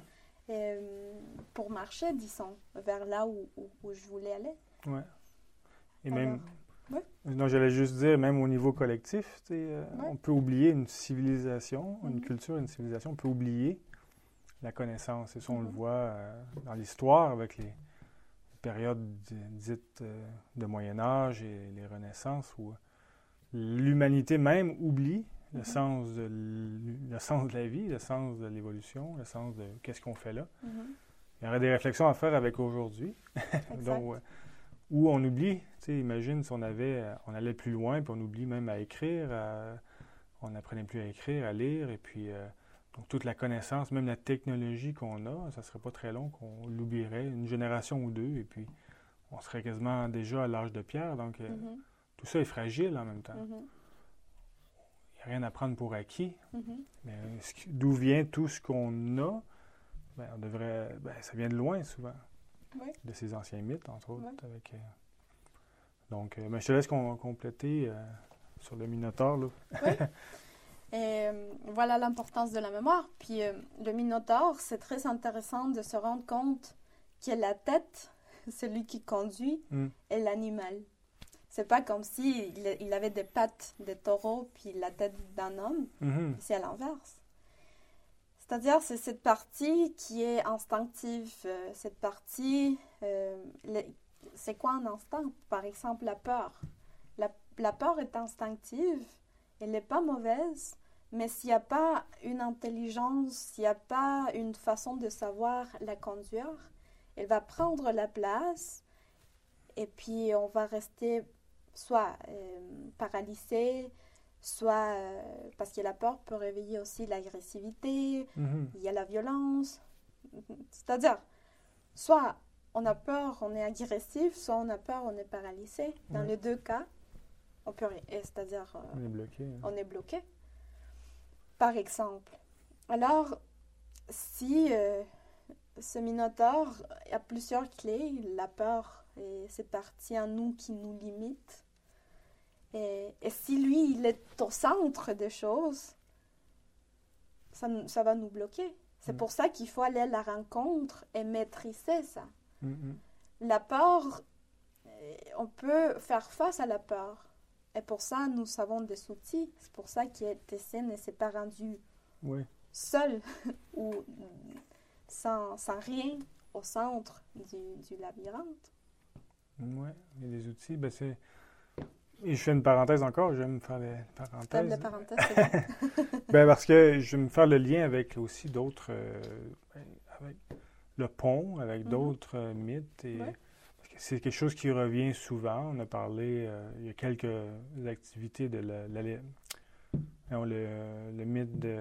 euh, pour marcher, disons, vers là où, où- où je voulais aller. Ouais. Et Alors, même. ouais. Non, j'allais juste dire, même au niveau collectif, euh, Ouais. on peut oublier une civilisation, une Mhm. culture, une civilisation, on peut oublier la connaissance. Et ça, on le Mhm. voit euh, dans l'histoire avec les, périodes dites de Moyen Âge et les Renaissances où l'humanité même oublie le, mm-hmm. sens de, le sens de la vie, le sens de l'évolution, le sens de qu'est-ce qu'on fait là. Mm-hmm. Il y aurait des réflexions à faire avec aujourd'hui. Donc, où on oublie, tu imagine si on avait, on allait plus loin, puis on oublie même à écrire, on n'apprenait plus à écrire, à lire, et puis euh, donc toute la connaissance, même la technologie qu'on a, ça serait pas très long qu'on l'oublierait, une génération ou deux, et puis on serait quasiment déjà à l'âge de pierre. Donc, euh, mm-hmm. tout ça est fragile en même temps. Mm-hmm. Il n'y a rien à prendre pour acquis. Mm-hmm. Mais d'où vient tout ce qu'on a? Ben, on devrait, ben, ça vient de loin souvent. De ces anciens mythes, entre autres. Avec, euh, donc, ben, je te laisse compléter sur le Minotaure. Là. oui. Et voilà l'importance de la mémoire. Puis le Minotaure, c'est très intéressant de se rendre compte que la tête celui qui conduit mm. est l'animal. C'est pas comme si il, avait des pattes de taureau puis la tête d'un homme. Mm-hmm. C'est à l'inverse. C'est-à-dire, c'est cette partie qui est instinctive. Euh, cette partie, euh, c'est quoi un instinct? Par exemple, la peur. La, la peur est instinctive. Elle n'est pas mauvaise. Mais s'il n'y a pas une intelligence, s'il n'y a pas une façon de savoir la conduire, elle va prendre la place et puis on va rester soit euh, paralysé, soit euh, parce que la peur peut réveiller aussi l'agressivité, mhm. il y a la violence. C'est-à-dire, soit on a peur, on est agressif, soit on a peur, on est paralysé. Dans les deux cas, on peut, c'est-à-dire, euh, on est bloqué. Hein. On est bloqué. Par exemple. Alors, si ce minotaure a plusieurs clés. La peur et c'est partie en nous qui nous limite. Et, si lui, il est au centre des choses, ça, ça va nous bloquer. C'est mm. pour ça qu'il faut aller à la rencontre et maîtriser ça. Mm, mm. La peur, on peut faire face à la peur. Et pour ça, nous avons des outils. C'est pour ça qu'il TC ne s'est pas rendu seul ou sans, rien au centre du, labyrinthe. Oui, il y a des outils. Ben c'est... Et je fais une parenthèse encore, j'aime faire des parenthèses. Parenthèse, ben parce que je vais me faire le lien avec aussi d'autres, euh, ben, avec le pont, avec mhm. d'autres euh, mythes. Et, que c'est quelque chose qui revient souvent. On a parlé, euh, il y a quelques activités de la, le, le, mythe de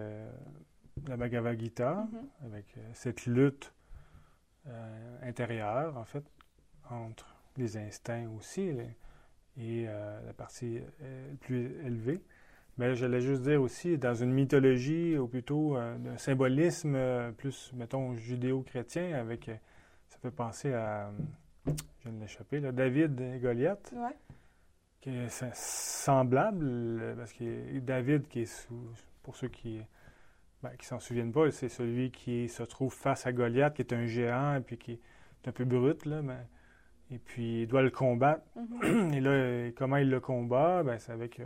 la Bhagavad Gita, mm-hmm. avec euh, cette lutte euh, intérieure, en fait, entre les instincts aussi et euh, la partie plus élevée. Mais j'allais juste dire aussi, dans une mythologie, ou plutôt un symbolisme plus, mettons, judéo-chrétien, avec, ça fait penser à, je viens de l'échapper, David et Goliath. Qui est semblable, parce que David, qui est sous, pour ceux qui ben, qui s'en souviennent pas, c'est celui qui se trouve face à Goliath, qui est un géant et puis qui est un peu brut, là, et puis il doit le combattre. Mm-hmm. Et là, comment il le combat? Ben, c'est avec euh,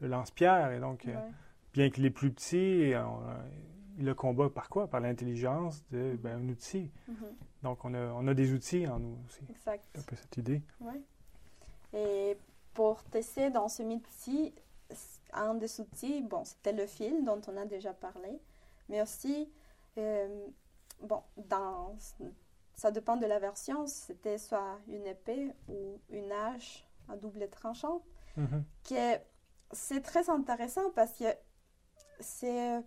le lance-pierre. Et donc, euh, bien qu'il est plus petit, euh, il le combat par quoi? Par l'intelligence d'un mm-hmm. ben, outil. Mm-hmm. Donc, on a, on a des outils en nous aussi. Exact. un peu cette idée. Oui. Et pour tester dans ce métier, un des outils, bon, c'était le fil dont on a déjà parlé, mais aussi, euh, bon, dans, ça dépend de la version, c'était soit une épée ou une hache à double tranchant, mm c'est très intéressant parce que c'est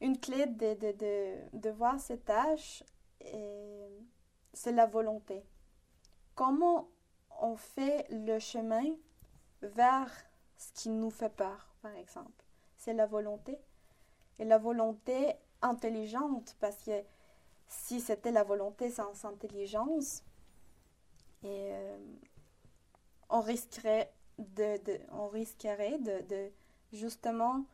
une clé de, de, de, de voir cette hache, c'est la volonté. Comment on fait le chemin vers ce qui nous fait peur, par exemple? C'est la volonté. Et la volonté intelligente, parce que si c'était la volonté sans intelligence, euh, on risquerait de, on risquerait de, justement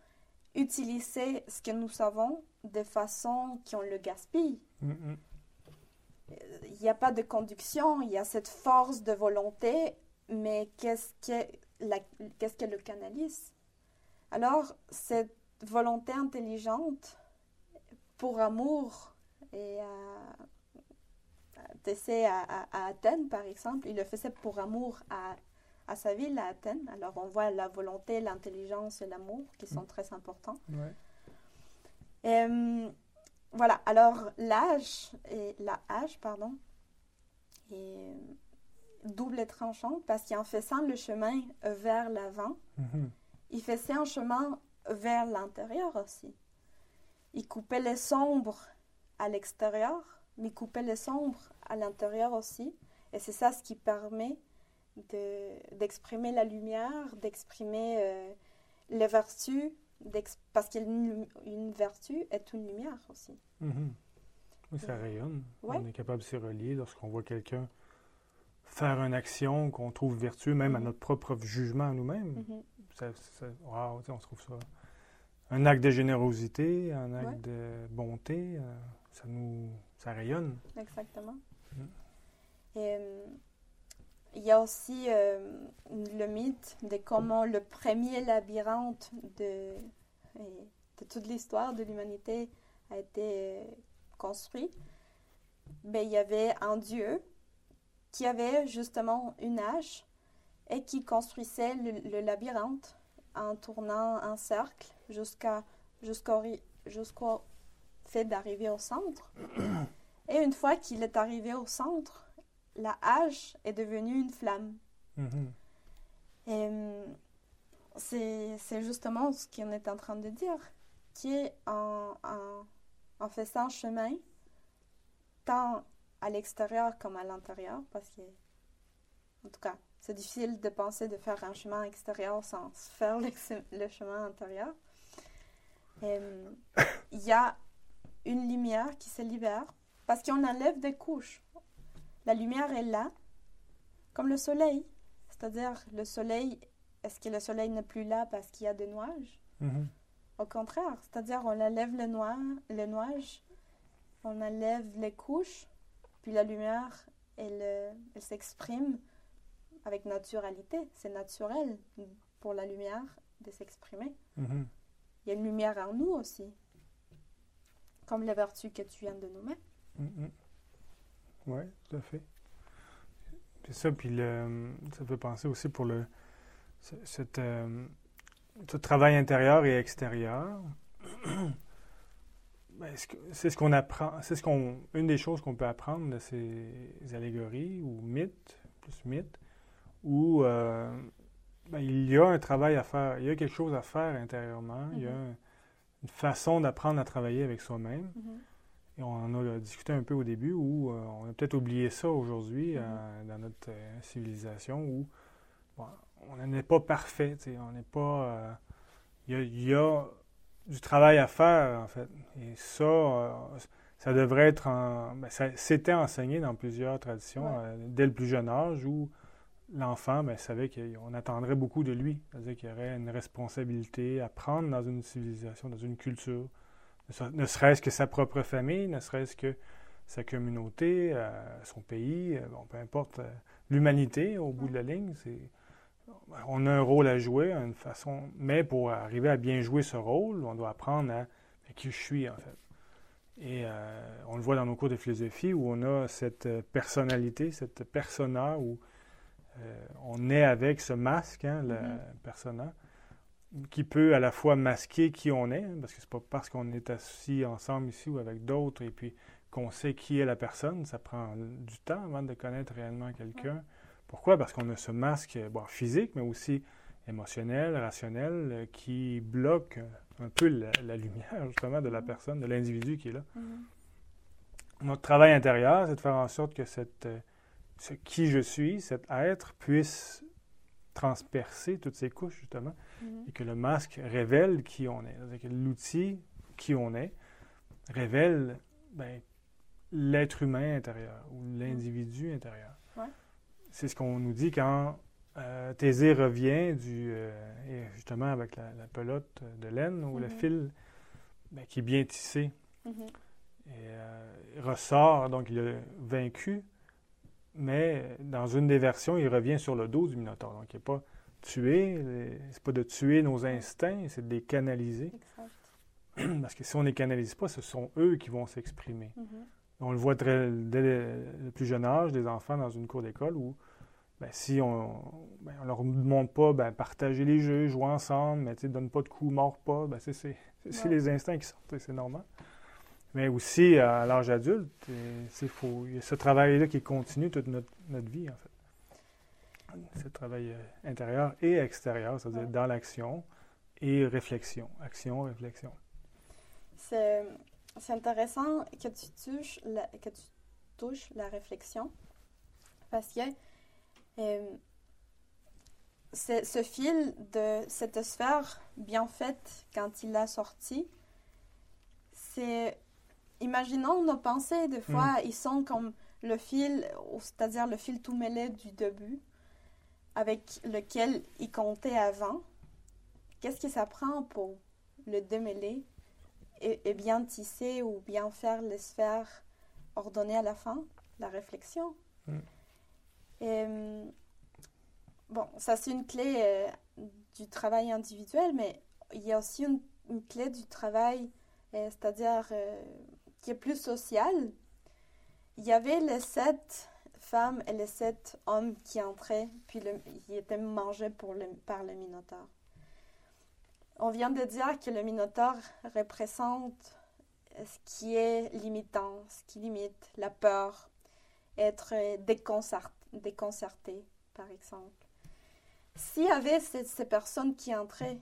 utiliser ce que nous savons de façon qu'on le gaspille. Il n'y a pas de conduction, il y a cette force de volonté, mais qu'est-ce que qu'est-ce qu'elle le canalise? Alors, cette volonté intelligente pour amour et, euh, Thésée à, à, Athènes, par exemple, il le faisait pour amour à, à, sa ville, à Athènes. Alors on voit la volonté, l'intelligence et l'amour qui sont mm. très importants. Et, voilà, alors l'âge, et la âge, pardon, est double et tranchant parce qu'en faisant le chemin vers l'avant, mm-hmm. il faisait un chemin vers l'intérieur aussi. Il coupait les sombres à l'extérieur, mais il coupait les sombres à l'intérieur aussi. Et c'est ça ce qui permet d'exprimer la lumière, d'exprimer euh, les vertus, parce qu'une une vertu est une lumière aussi. Mhm. Oui, ça rayonne. On est capable de s'y relier lorsqu'on voit quelqu'un faire une action qu'on trouve vertueuse, même à mhm. notre propre jugement à nous-mêmes. Mhm. on trouve ça un acte de générosité, un acte de bonté. Euh, ça nous ça rayonne. Exactement. Euh, il y a aussi euh, le mythe de comment le premier labyrinthe de, de toute l'histoire de l'humanité a été euh, construit. Ben, il y avait un dieu qui avait justement une hache et qui construisait le, labyrinthe en tournant un cercle jusqu'à jusqu'au jusqu'au fait d'arriver au centre. Et une fois qu'il est arrivé au centre, la hache est devenue une flamme. Et hum, c'est justement ce qu'on est en train de dire, qui est en, en, en faisant chemin, tant à l'extérieur comme à l'intérieur, parce que, en tout cas, c'est difficile de penser de faire un chemin extérieur sans faire le, le chemin intérieur. Hum, il y a une lumière qui se libère parce qu'on enlève des couches. La lumière est là, comme le soleil. C'est-à-dire, le soleil, est-ce que le soleil n'est plus là parce qu'il y a des nuages? Mm-hmm. Au contraire, c'est-à-dire, on enlève le noir, les nuages, on enlève les couches, puis la lumière, elle, elle s'exprime avec naturalité. C'est naturel pour la lumière de s'exprimer. Mm-hmm. Il y a une lumière en nous aussi comme la vertu que tu viens de nommer. Mm, mm. Oui, tout à fait. C'est ça, puis le, ça peut penser aussi pour le, cette, euh, ce travail intérieur et extérieur. Ben, c'est ce qu'on apprend, c'est ce qu'on, une des choses qu'on peut apprendre de ces allégories ou mythes, plus mythes, où euh, ben, il y a un travail à faire, il y a quelque chose à faire intérieurement, il y a mm-hmm une façon d'apprendre à travailler avec soi-même. Mm-hmm. Et on en a discuté un peu au début où euh, on a peut-être oublié ça aujourd'hui euh, mm-hmm. dans notre euh, civilisation où on n'est pas parfait. On n'est pas. Il y, a du travail à faire, en fait. Et ça, ça devrait être. Ben, c'était enseigné dans plusieurs traditions dès le plus jeune âge où l'enfant ben, savait qu'on attendrait beaucoup de lui. C'est-à-dire qu'il y aurait une responsabilité à prendre dans une civilisation, dans une culture. Ne serait-ce que sa propre famille, ne serait-ce que sa communauté, euh, son pays, euh, bon, peu importe euh, l'humanité au bout de la ligne. on a un rôle à jouer, une façon, mais pour arriver à bien jouer ce rôle, on doit apprendre à, qui je suis en fait. Et on le voit dans nos cours de philosophie où on a cette personnalité, cette persona, où on est avec ce masque, hein, le mm-hmm. persona, qui peut à la fois masquer qui on est, parce que c'est pas parce qu'on est assis ensemble ici ou avec d'autres et puis qu'on sait qui est la personne, ça prend du temps avant de connaître réellement quelqu'un. Pourquoi? Parce qu'on a ce masque bon, physique, mais aussi émotionnel, rationnel, euh, qui bloque un peu la, lumière justement de la mm-hmm. personne, de l'individu qui est là. Mm-hmm. Notre travail intérieur, c'est de faire en sorte que cette euh, ce qui je suis, cet être, puisse transpercer toutes ces couches, justement, mhm. et que le masque révèle qui on est. C'est-à-dire que l'outil, qui on est, révèle ben, l'être humain intérieur ou mhm. l'individu intérieur. C'est ce qu'on nous dit quand euh, Thésée revient du, euh, justement avec la, pelote de laine ou le mhm. fil ben, qui est bien tissé. Et euh, ressort, donc il a vaincu mais dans une des versions, il revient sur le dos du Minotaure. Donc, il n'est pas tué, c'est pas de tuer nos instincts, c'est de les canaliser. Parce que si on ne les canalise pas, ce sont eux qui vont s'exprimer. Mm-hmm. On le voit dès le plus jeune âge, des enfants dans une cour d'école où ben, si on ben, ne leur demande pas ben, partager les jeux, jouer ensemble, mais donne pas de coups, mord pas, ben, c'est les instincts qui sortent, c'est normal. Mais aussi, à l'âge adulte, il y a ce travail-là qui continue toute notre, vie, en fait. Ce travail euh, intérieur et extérieur, c'est-à-dire dans l'action et réflexion. Action, réflexion. C'est intéressant que tu, touches la, que tu touches la réflexion parce que euh, ce fil de cette sphère bien faite quand il a sorti, c'est imaginons nos pensées, des fois, mm. ils sont comme le fil, c'est-à-dire le fil tout mêlé du début, avec lequel ils comptaient avant. Qu'est-ce que ça prend pour le démêler et, bien tisser ou bien faire les sphères ordonnées à la fin? La réflexion. Mm. Et, bon, ça c'est une clé euh, du travail individuel, mais il y a aussi une, clé du travail, euh, c'est-à-dire euh, qui est plus social, il y avait les sept femmes et les sept hommes qui entraient, puis ils étaient mangés par le Minotaure. On vient de dire que le Minotaure représente ce qui est limitant, ce qui limite la peur, être déconcerté, déconcerté par exemple. S'il y avait ces, ces personnes qui entraient,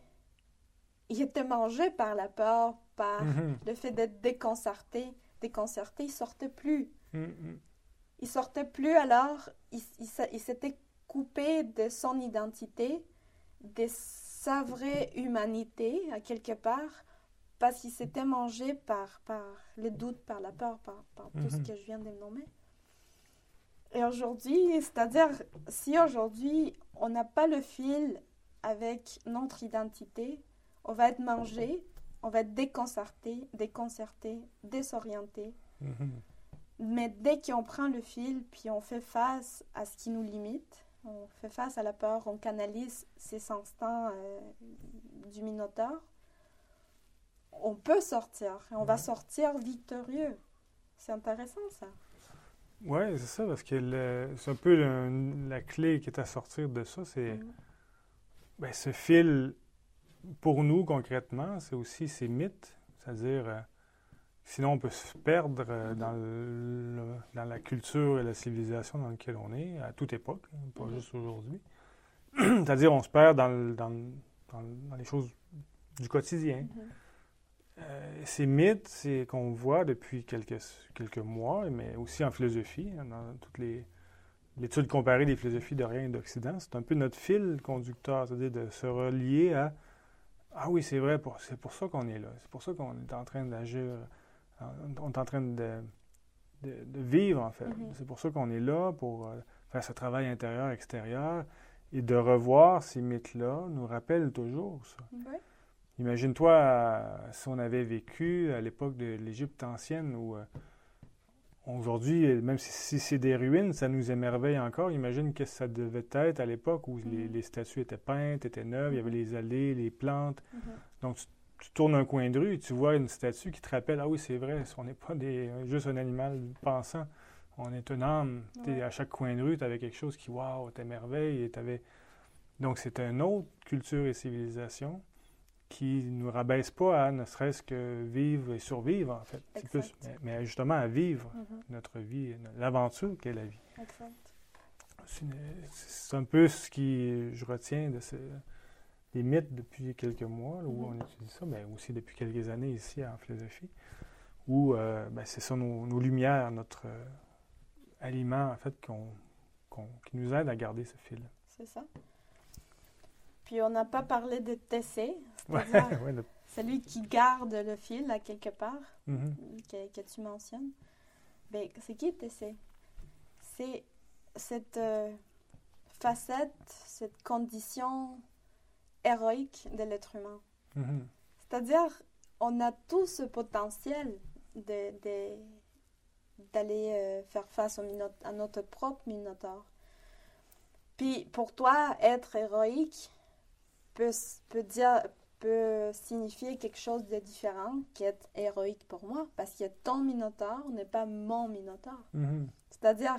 ils étaient mangés par la peur, par mhm. le fait d'être déconcerté. Déconcerté, il sortait plus. Mhm. Il sortait plus alors, il, il, s'était coupé de son identité, de sa vraie humanité, à quelque part, parce qu'il s'était mangé par, par les doutes, par la peur, par, tout ce mhm. que je viens de nommer. Et aujourd'hui, c'est-à-dire, si aujourd'hui on n'a pas le fil avec notre identité, on va être mangé on va être déconcerté, déconcerté, désorienté. Mhm. Mais dès qu'on prend le fil, puis on fait face à ce qui nous limite, on fait face à la peur, on canalise ces instants euh, du Minotaure, on peut sortir. Et on va sortir victorieux. C'est intéressant, ça. Oui, c'est ça, parce que c'est un peu la clé qui est à sortir de ça, c'est mhm. ben, ce fil pour nous, concrètement, c'est aussi ces mythes, c'est-à-dire, euh, sinon on peut se perdre euh, dans, dans, la culture et la civilisation dans laquelle on est, à toute époque, hein, pas mm-hmm. juste aujourd'hui. c'est-à-dire, on se perd dans, dans, dans, les choses du quotidien. Mm-hmm. Euh, ces mythes, c'est qu'on voit depuis quelques, quelques mois, mais aussi en philosophie, hein, dans toutes les l'étude comparée des philosophies d'Orient et d'Occident, c'est un peu notre fil conducteur, c'est-à-dire de se relier à ah oui, c'est vrai, c'est pour ça qu'on est là. C'est pour ça qu'on est en train d'agir. Euh, on est en train de, de, vivre, en fait. Mm-hmm. C'est pour ça qu'on est là, pour euh, faire ce travail intérieur-extérieur. Et de revoir ces mythes-là nous rappelle toujours ça. Imagine-toi euh, si on avait vécu à l'époque de l'Égypte ancienne où Aujourd'hui, même si, c'est des ruines, ça nous émerveille encore. Imagine que ça devait être à l'époque où les, mhm. statues étaient peintes, étaient neuves, il y avait les allées, les plantes. Mhm. Donc, tu, tournes un coin de rue et tu vois une statue qui te rappelle Ah oui, c'est vrai, on n'est pas des, juste un animal pensant, on est une âme. À chaque coin de rue, tu avais quelque chose qui, waouh, t'émerveille. Donc, c'est une autre culture et civilisation qui ne nous rabaisse pas à ne serait-ce que vivre et survivre, en fait. Plus, mais, justement à vivre mm-hmm. notre vie, l'aventure qu'est la vie. C'est un peu ce qui je retiens de des mythes depuis quelques mois, où mm-hmm. on étudie ça, mais aussi depuis quelques années ici en philosophie, où euh, ben, c'est ça nos, lumières, notre euh, aliment, en fait, qui nous aide à garder ce fil. C'est ça. Puis on n'a pas parlé de TC, celui qui garde le fil à quelque part, mm-hmm. que, tu mentionnes. Ben, c'est qui TC? C'est cette euh, facette, cette condition héroïque de l'être humain. Mm-hmm. C'est-à-dire, on a tout ce potentiel d'aller euh, faire face au à notre propre minotaure. Puis pour toi, être héroïque, peut, peut, dire, peut signifier quelque chose de différent qui est héroïque pour moi, parce que ton minotaure n'est pas mon minotaure. Mhm. C'est-à-dire,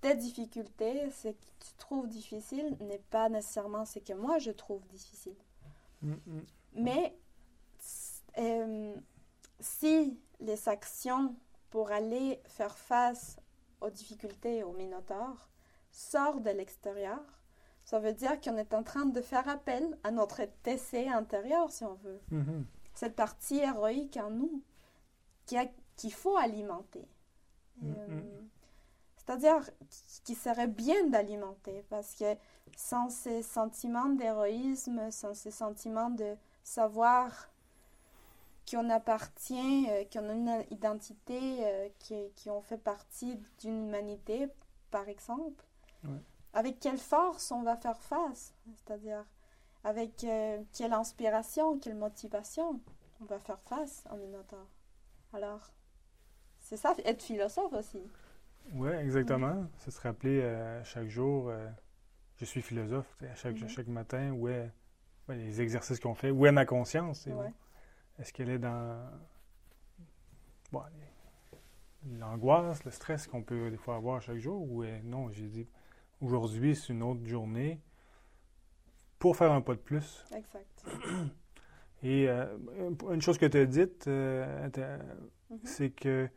tes difficultés, ce que tu trouves difficile, n'est pas nécessairement ce que moi je trouve difficile. Mhm. Mais euh, si les actions pour aller faire face aux difficultés au Minotaure sortent de l'extérieur, ça veut dire qu'on est en train de faire appel à notre TC intérieur, si on veut. Mhm. Cette partie héroïque en nous qu'il faut alimenter. Mhm. Euh, c'est-à-dire qu'il serait bien d'alimenter parce que sans ces sentiments d'héroïsme, sans ces sentiments de savoir qu'on appartient, euh, qu'on a une identité, euh, qui, qui ont fait partie d'une humanité, par exemple, avec quelle force on va faire face, c'est-à-dire avec euh, quelle inspiration, quelle motivation on va faire face en Minotaure. Alors, c'est ça, être philosophe aussi. Oui, exactement. C'est se rappeler chaque jour, je suis philosophe, à chaque, mm-hmm. chaque matin, où est les exercices qu'on fait, où est ma conscience? Est-ce qu'elle est dans l'angoisse, le stress qu'on peut des fois avoir chaque jour? Ou non, j'ai dit, aujourd'hui, c'est une autre journée pour faire un pas de plus. Exact. Et euh, une chose que tu as dite, euh, mm-hmm. c'est que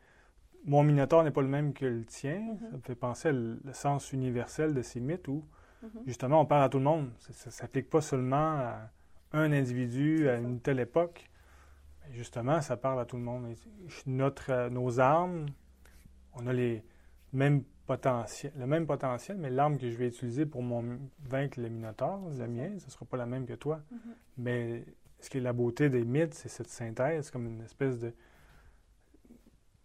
mon minotaure n'est pas le même que le tien. Mm-hmm. Ça me fait penser au sens universel de ces mythes où, mm-hmm. justement, on parle à tout le monde. Ça ne s'applique pas seulement à un individu à une telle époque. Justement, ça parle à tout le monde. Notre, euh, nos armes, on a les mêmes potentiels, le même potentiel, mais l'arme que je vais utiliser pour mon, vaincre le Minotaure, la mienne, ce ne sera pas la même que toi. Mm-hmm. Mais ce qui est la beauté des mythes, c'est cette synthèse, comme une espèce de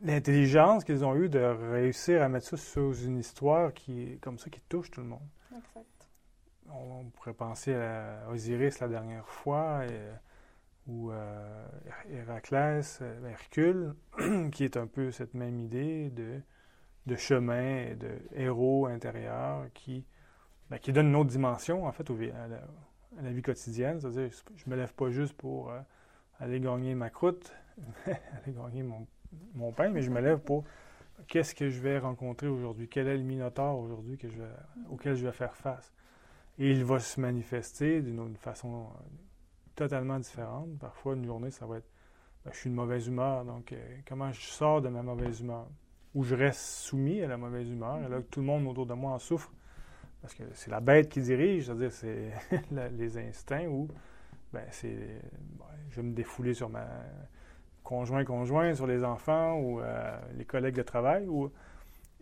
l'intelligence qu'ils ont eue de réussir à mettre ça sous une histoire qui comme ça qui touche tout le monde. Exact. On, pourrait penser à Osiris la dernière fois et ou euh, Héraclès, euh, Hercule, qui est un peu cette même idée de, de chemin de héros intérieur qui, ben, qui donne une autre dimension, en fait, à, la, vie quotidienne. C'est-à-dire, je ne me lève pas juste pour euh, aller gagner ma croûte, aller gagner mon, mon, pain, mais je me lève pour qu'est-ce que je vais rencontrer aujourd'hui, quel est le minotaure aujourd'hui que je auquel je vais faire face. Et il va se manifester d'une façon totalement différentes. Parfois, une journée, ça va être ben, je suis de mauvaise humeur, donc euh, comment je sors de ma mauvaise humeur? Ou je reste soumis à la mauvaise humeur, et là, tout le monde autour de moi en souffre, parce que c'est la bête qui dirige, c'est-à-dire c'est les instincts, ou ben, c'est je vais me défouler sur ma conjoint conjoint sur les enfants ou euh, les collègues de travail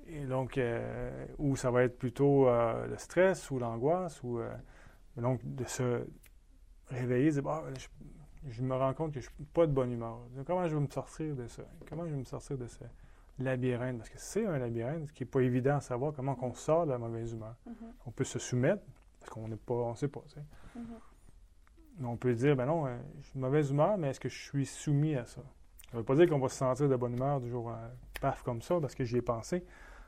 et donc euh, ou ça va être plutôt le stress ou l'angoisse ou donc de se réveiller, dire bah, je, me rends compte que je ne suis pas de bonne humeur. Comment je vais me sortir de ça? Comment je vais me sortir de ce labyrinthe? Parce que c'est un labyrinthe qui n'est pas évident à savoir comment on sort de la mauvaise humeur. Mm-hmm. On peut se soumettre, parce qu'on n'est pas, on ne sait pas. Mm-hmm. Mais on peut dire, ben non, euh, je suis de mauvaise humeur, mais est-ce que je suis soumis à ça? Ça ne veut pas dire qu'on va se sentir de bonne humeur du jour à paf comme ça, parce que j'y ai pensé.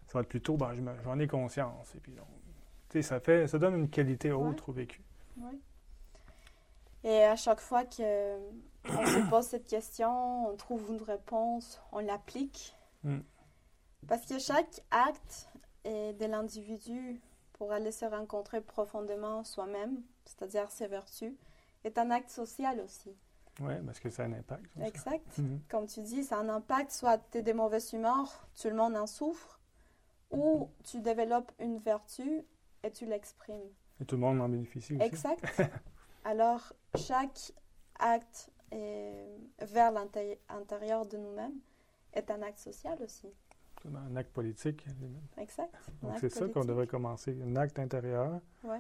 Ça va être plutôt, ben, j'en ai conscience. Et puis, donc, ça, fait, ça donne une qualité autre au vécu. Et à chaque fois qu'on se pose cette question, on trouve une réponse, on l'applique. Mm. Parce que chaque acte de l'individu pour aller se rencontrer profondément soi-même, c'est-à-dire ses vertus, est un acte social aussi. Oui, parce que ça a un impact. Exact. Mm-hmm. Comme tu dis, ça a un impact, soit tu es de mauvaise humeur, tout le monde en souffre, ou tu développes une vertu et tu l'exprimes. Et tout le monde en bénéficie aussi. Exact. Alors, chaque acte vers l'intérieur de nous-mêmes est un acte social aussi. Un acte politique. Exact. Donc, c'est ça qu'on devrait commencer. Un acte intérieur. Oui.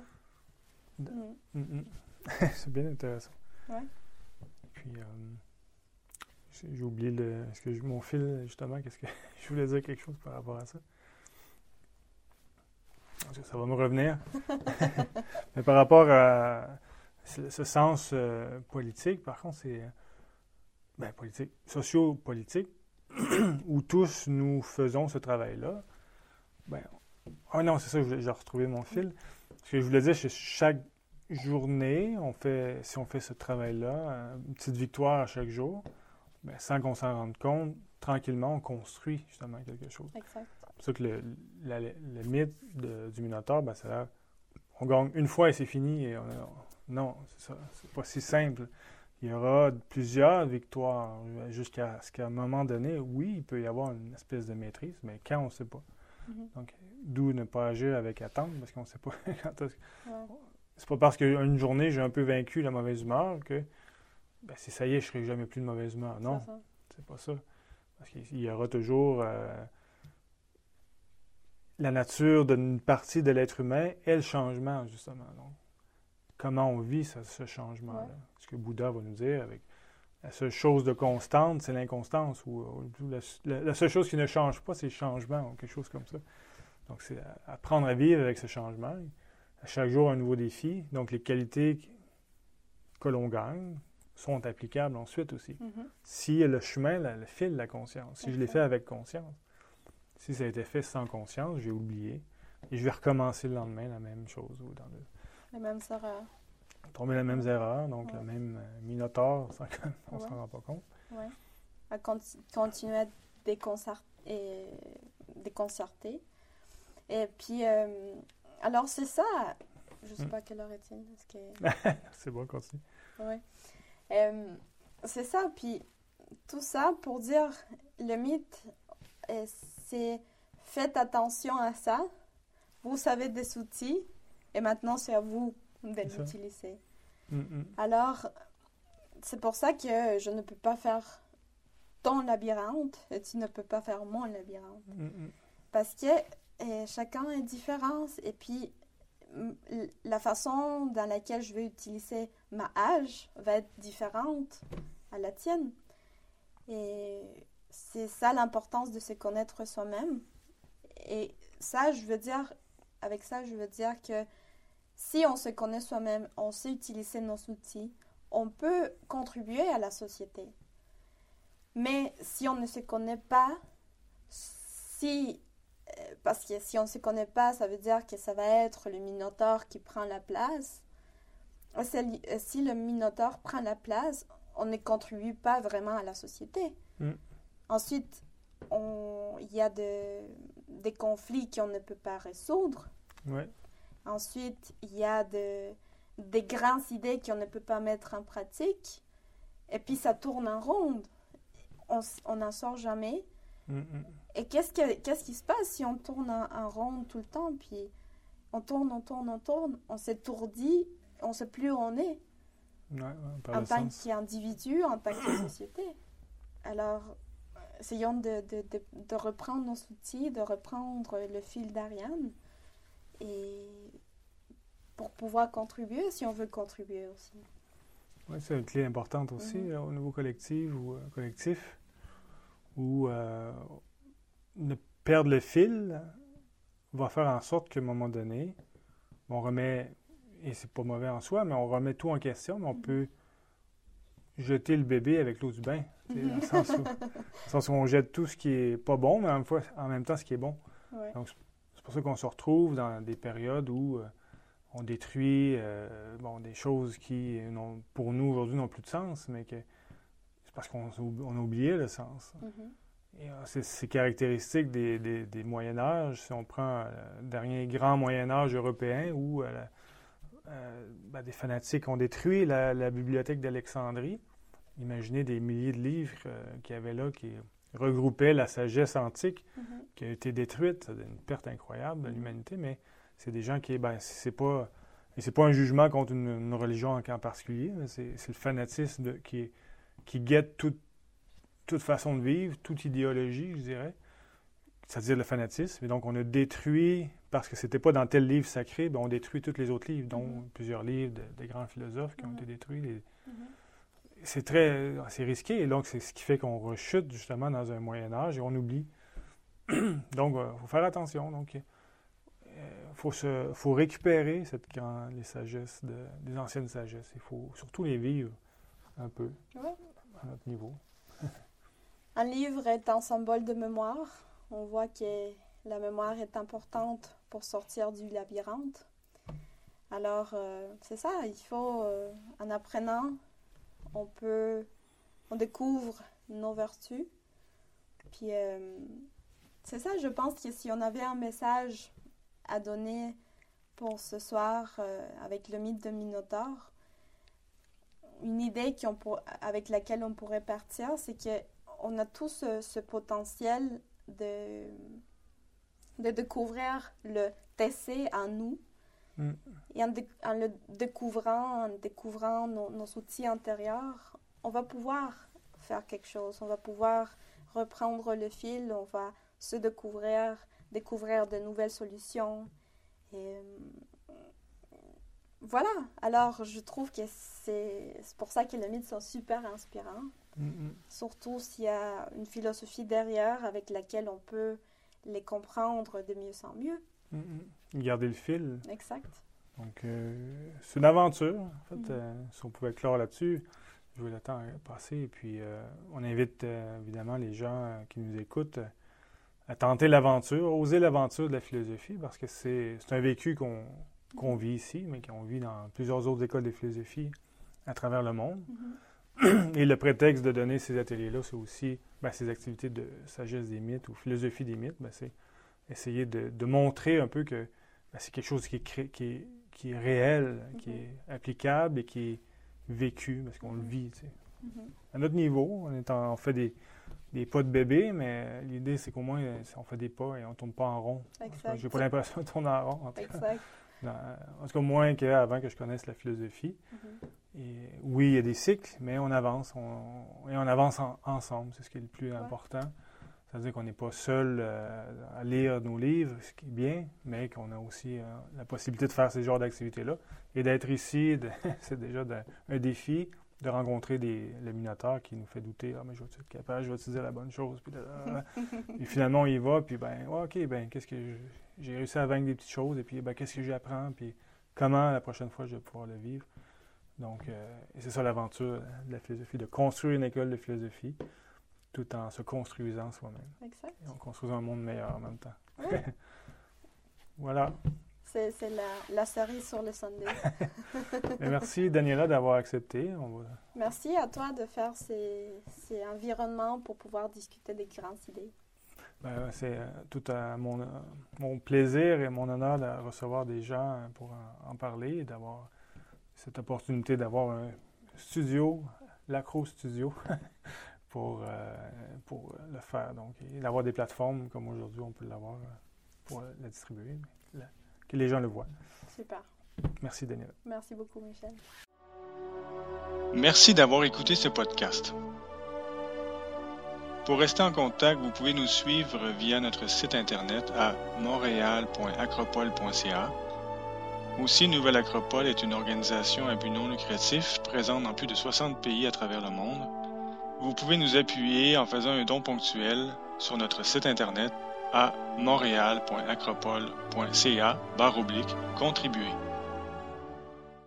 Mm. Mm, mm. c'est bien intéressant. Oui. Puis, euh, j'ai oublié le, est-ce que mon fil, justement, qu'est-ce que je voulais dire quelque chose par rapport à ça? Ça va nous revenir. Mais par rapport à ce sens euh, politique, par contre, c'est ben, politique, socio-politique, où tous nous faisons ce travail-là. Ben, ah non, c'est ça, j'ai retrouvé mon fil. Ce que je voulais dire, c'est chaque journée, on fait, si on fait ce travail-là, une petite victoire à chaque jour, ben, sans qu'on s'en rende compte, tranquillement, on construit justement quelque chose. Exact. C'est pour ça que le, le mythe du Minotaure, ben, ça, on gagne une fois et c'est fini. Et non, c'est ça. C'est pas si simple. Il y aura plusieurs victoires jusqu'à ce qu'à un moment donné, oui, il peut y avoir une espèce de maîtrise, mais quand on ne sait pas. Mm-hmm. Donc, d'où ne pas agir avec attente, parce qu'on ne sait pas quand est-ce C'est pas parce qu'une journée, j'ai un peu vaincu la mauvaise humeur que ben, si ça y est, je ne serai jamais plus de mauvaise humeur. Non, c'est pas ça. Parce qu'il y aura toujours euh, la nature d'une partie de l'être humain et le changement, justement. Donc, comment on vit ce, changement-là? Ce que Bouddha va nous dire avec la seule chose de constante, c'est l'inconstance. Ou, la, seule chose qui ne change pas, c'est le changement, ou quelque chose comme ça. Donc, c'est apprendre à vivre avec ce changement. À chaque jour, un nouveau défi. Donc, les qualités que l'on gagne sont applicables ensuite aussi. Mm-hmm. Si le chemin, le fil de la conscience, si je l'ai fait avec conscience, si ça a été fait sans conscience, j'ai oublié. Et je vais recommencer le lendemain la même chose. Ou dans le... Les mêmes erreurs. Tomber les mêmes erreurs, donc le même euh, minotaure, qu'on ne s'en rend pas compte. Oui. À continuer à déconcerter. Et, déconcerter. et puis, euh, alors c'est ça. Je ne sais hmm. pas quelle heure est-il. c'est bon, continue. Oui. Euh, c'est ça, puis tout ça pour dire le mythe, c'est faites attention à ça. Vous savez des outils et maintenant c'est à vous de l'utiliser. Mm, mm. Alors, c'est pour ça que je ne peux pas faire ton labyrinthe et tu ne peux pas faire mon labyrinthe. Mm, Parce que chacun est différent et puis la façon dans laquelle je vais utiliser ma âge va être différente à la tienne. Et c'est ça l'importance de se connaître soi-même. Et ça, je veux dire, avec ça, je veux dire que si on se connaît soi-même, on sait utiliser nos outils, on peut contribuer à la société. Mais si on ne se connaît pas, si euh, parce que si on ne se connaît pas, ça veut dire que ça va être le Minotaure qui prend la place. Si le Minotaure prend la place, on ne contribue pas vraiment à la société. Mm. Ensuite, il y a des conflits qu'on ne peut pas résoudre. Ensuite, il y a de, des grandes idées qu'on ne peut pas mettre en pratique. Et puis, ça tourne en ronde. On n'en sort jamais. Mm. Et qu'est-ce, qu'est-ce qui se passe si on tourne en, rond tout le temps, puis on tourne, on tourne, on tourne, on s'étourdit, on ne sait plus où on est. en tant qu'individu, en tant que société. Alors, essayons de, de, de, reprendre nos outils, de reprendre le fil d'Ariane et pour pouvoir contribuer si on veut contribuer aussi. Oui, c'est une clé importante aussi mm-hmm. au niveau collectif ou euh, collectif où euh, ne perdre le fil va faire en sorte qu'à un moment donné, on remet, et c'est pas mauvais en soi, mais on remet tout en question, mais on mm-hmm. peut jeter le bébé avec l'eau du bain. Dans le, sens où, on jette tout ce qui est pas bon, mais en même, fois, en même temps ce qui est bon. Donc, c'est pour ça qu'on se retrouve dans des périodes où euh, on détruit euh, bon, des choses qui, pour nous, aujourd'hui, n'ont plus de sens, mais que c'est parce qu'on a oublié le sens. Mm-hmm. Euh, c'est caractéristique des, des, Moyen Âge. Si on prend euh, le dernier grand Moyen Âge européen où euh, ben, des fanatiques ont détruit la, bibliothèque d'Alexandrie, imaginez des milliers de livres qu'il y avait là qui regroupaient la sagesse antique mm-hmm. qui a été détruite. C'est une perte incroyable de l'humanité, mais c'est des gens qui, ben, c'est pas, et c'est pas un jugement contre une, religion en, particulier, c'est le fanatisme qui, qui guette toute toute façon de vivre, toute idéologie, je dirais, c'est-à-dire le fanatisme. Et donc, on a détruit, parce que c'était pas dans tel livre sacré, ben, on détruit tous les autres livres, dont mm-hmm. plusieurs livres des grands philosophes qui ont été mm-hmm. détruits. Mm-hmm. C'est très, c'est risqué, et donc c'est ce qui fait qu'on rechute justement dans un Moyen Âge et on oublie. donc, il euh, faut faire attention. Donc, faut, se, faut récupérer cette grande, les sagesses, de, des anciennes sagesses. Il faut surtout les vivre un peu à notre niveau. Un livre est un symbole de mémoire. On voit que la mémoire est importante pour sortir du labyrinthe. Alors, euh, c'est ça, il faut, euh, en apprenant, on peut, on découvre nos vertus. Puis, euh, c'est ça, je pense que si on avait un message à donner pour ce soir avec le mythe de Minotaure, une idée pour, avec laquelle on pourrait partir, c'est qu'on a tous ce, ce potentiel de, de découvrir le TC en nous. Mm. Et en, le découvrant, en découvrant nos, nos outils intérieurs, on va pouvoir faire quelque chose. On va pouvoir reprendre le fil, on va se découvrir, découvrir de nouvelles solutions. Et euh, voilà. Alors, je trouve que c'est pour ça que les mythes sont super inspirants. Mm, mm. Surtout s'il y a une philosophie derrière avec laquelle on peut les comprendre de mieux en mieux. Mm, mm. Garder le fil. Exact. Donc, euh, c'est une aventure, en fait. Mhm. euh, si on pouvait clore là-dessus, je vois le temps passer. Et puis, euh, on invite évidemment les gens qui nous écoutent à tenter l'aventure, oser l'aventure de la philosophie, parce que c'est un vécu qu'on vit ici, mais qu'on vit dans plusieurs autres écoles de philosophie à travers le monde. Mhm. Et le prétexte de donner ces ateliers-là, c'est aussi ben, ces activités de sagesse des mythes ou philosophie des mythes, ben, c'est essayer de, de montrer un peu que ben, c'est quelque chose qui est, cré- qui est, qui est réel, qui Mhm. est applicable et qui est vécu, parce qu'on le vit. tu sais. Mhm. À notre niveau, on, est en- on fait des, des pas de bébé, mais l'idée, c'est qu'au moins, euh, on fait des pas et on ne tourne pas en rond. Exact. J'ai pas l'impression de tourner en rond. En tout cas, Exact. Dans- en tout cas moins qu'avant que je connaisse la philosophie. Mhm. Et oui, il y a des cycles, mais on avance. On, et on avance en- ensemble. C'est ce qui est le plus Ouais. important. C'est-à-dire qu'on n'est pas seul euh, à lire nos livres, ce qui est bien, mais qu'on a aussi euh, la possibilité de faire ces genres d'activités-là. Et d'être ici, c'est déjà un défi de rencontrer des, le Minotaure qui nous fait douter. Ah, mais je vais être capable, je vais utiliser la bonne chose? Puis, et finalement, on y va, puis ben, ouais, OK, ben, qu'est-ce que j'ai réussi à vaincre des petites choses, et puis ben, qu'est-ce que j'apprends, puis comment la prochaine fois je vais pouvoir le vivre? Donc, euh, c'est ça l'aventure de la philosophie, de construire une école de philosophie tout en se construisant soi-même. Exact. Et en construisant un monde meilleur en même temps. Voilà. C'est la, la cerise sur le sundae. Et merci, Daniela, d'avoir accepté. On va- Merci à toi de faire ces, ces environnements pour pouvoir discuter des grandes idées. ben, c'est euh, tout à mon, euh, mon plaisir et mon honneur de recevoir des gens euh, pour en, en parler et d'avoir cette opportunité d'avoir un studio, l'Acro Studio, pour, euh, pour le faire. Donc, et d'avoir des plateformes comme aujourd'hui, on peut l'avoir pour la distribuer, la- que les gens le voient. Super. Merci, Daniela. Merci beaucoup, Michel. Merci d'avoir écouté ce podcast. Pour rester en contact, vous pouvez nous suivre via notre site internet à montréal.acropole.ca. Aussi, Nouvelle Acropole est une organisation à but non lucratif présente dans plus de 60 pays à travers le monde. Vous pouvez nous appuyer en faisant un don ponctuel sur notre site internet à montréal.acropole.ca contribuer.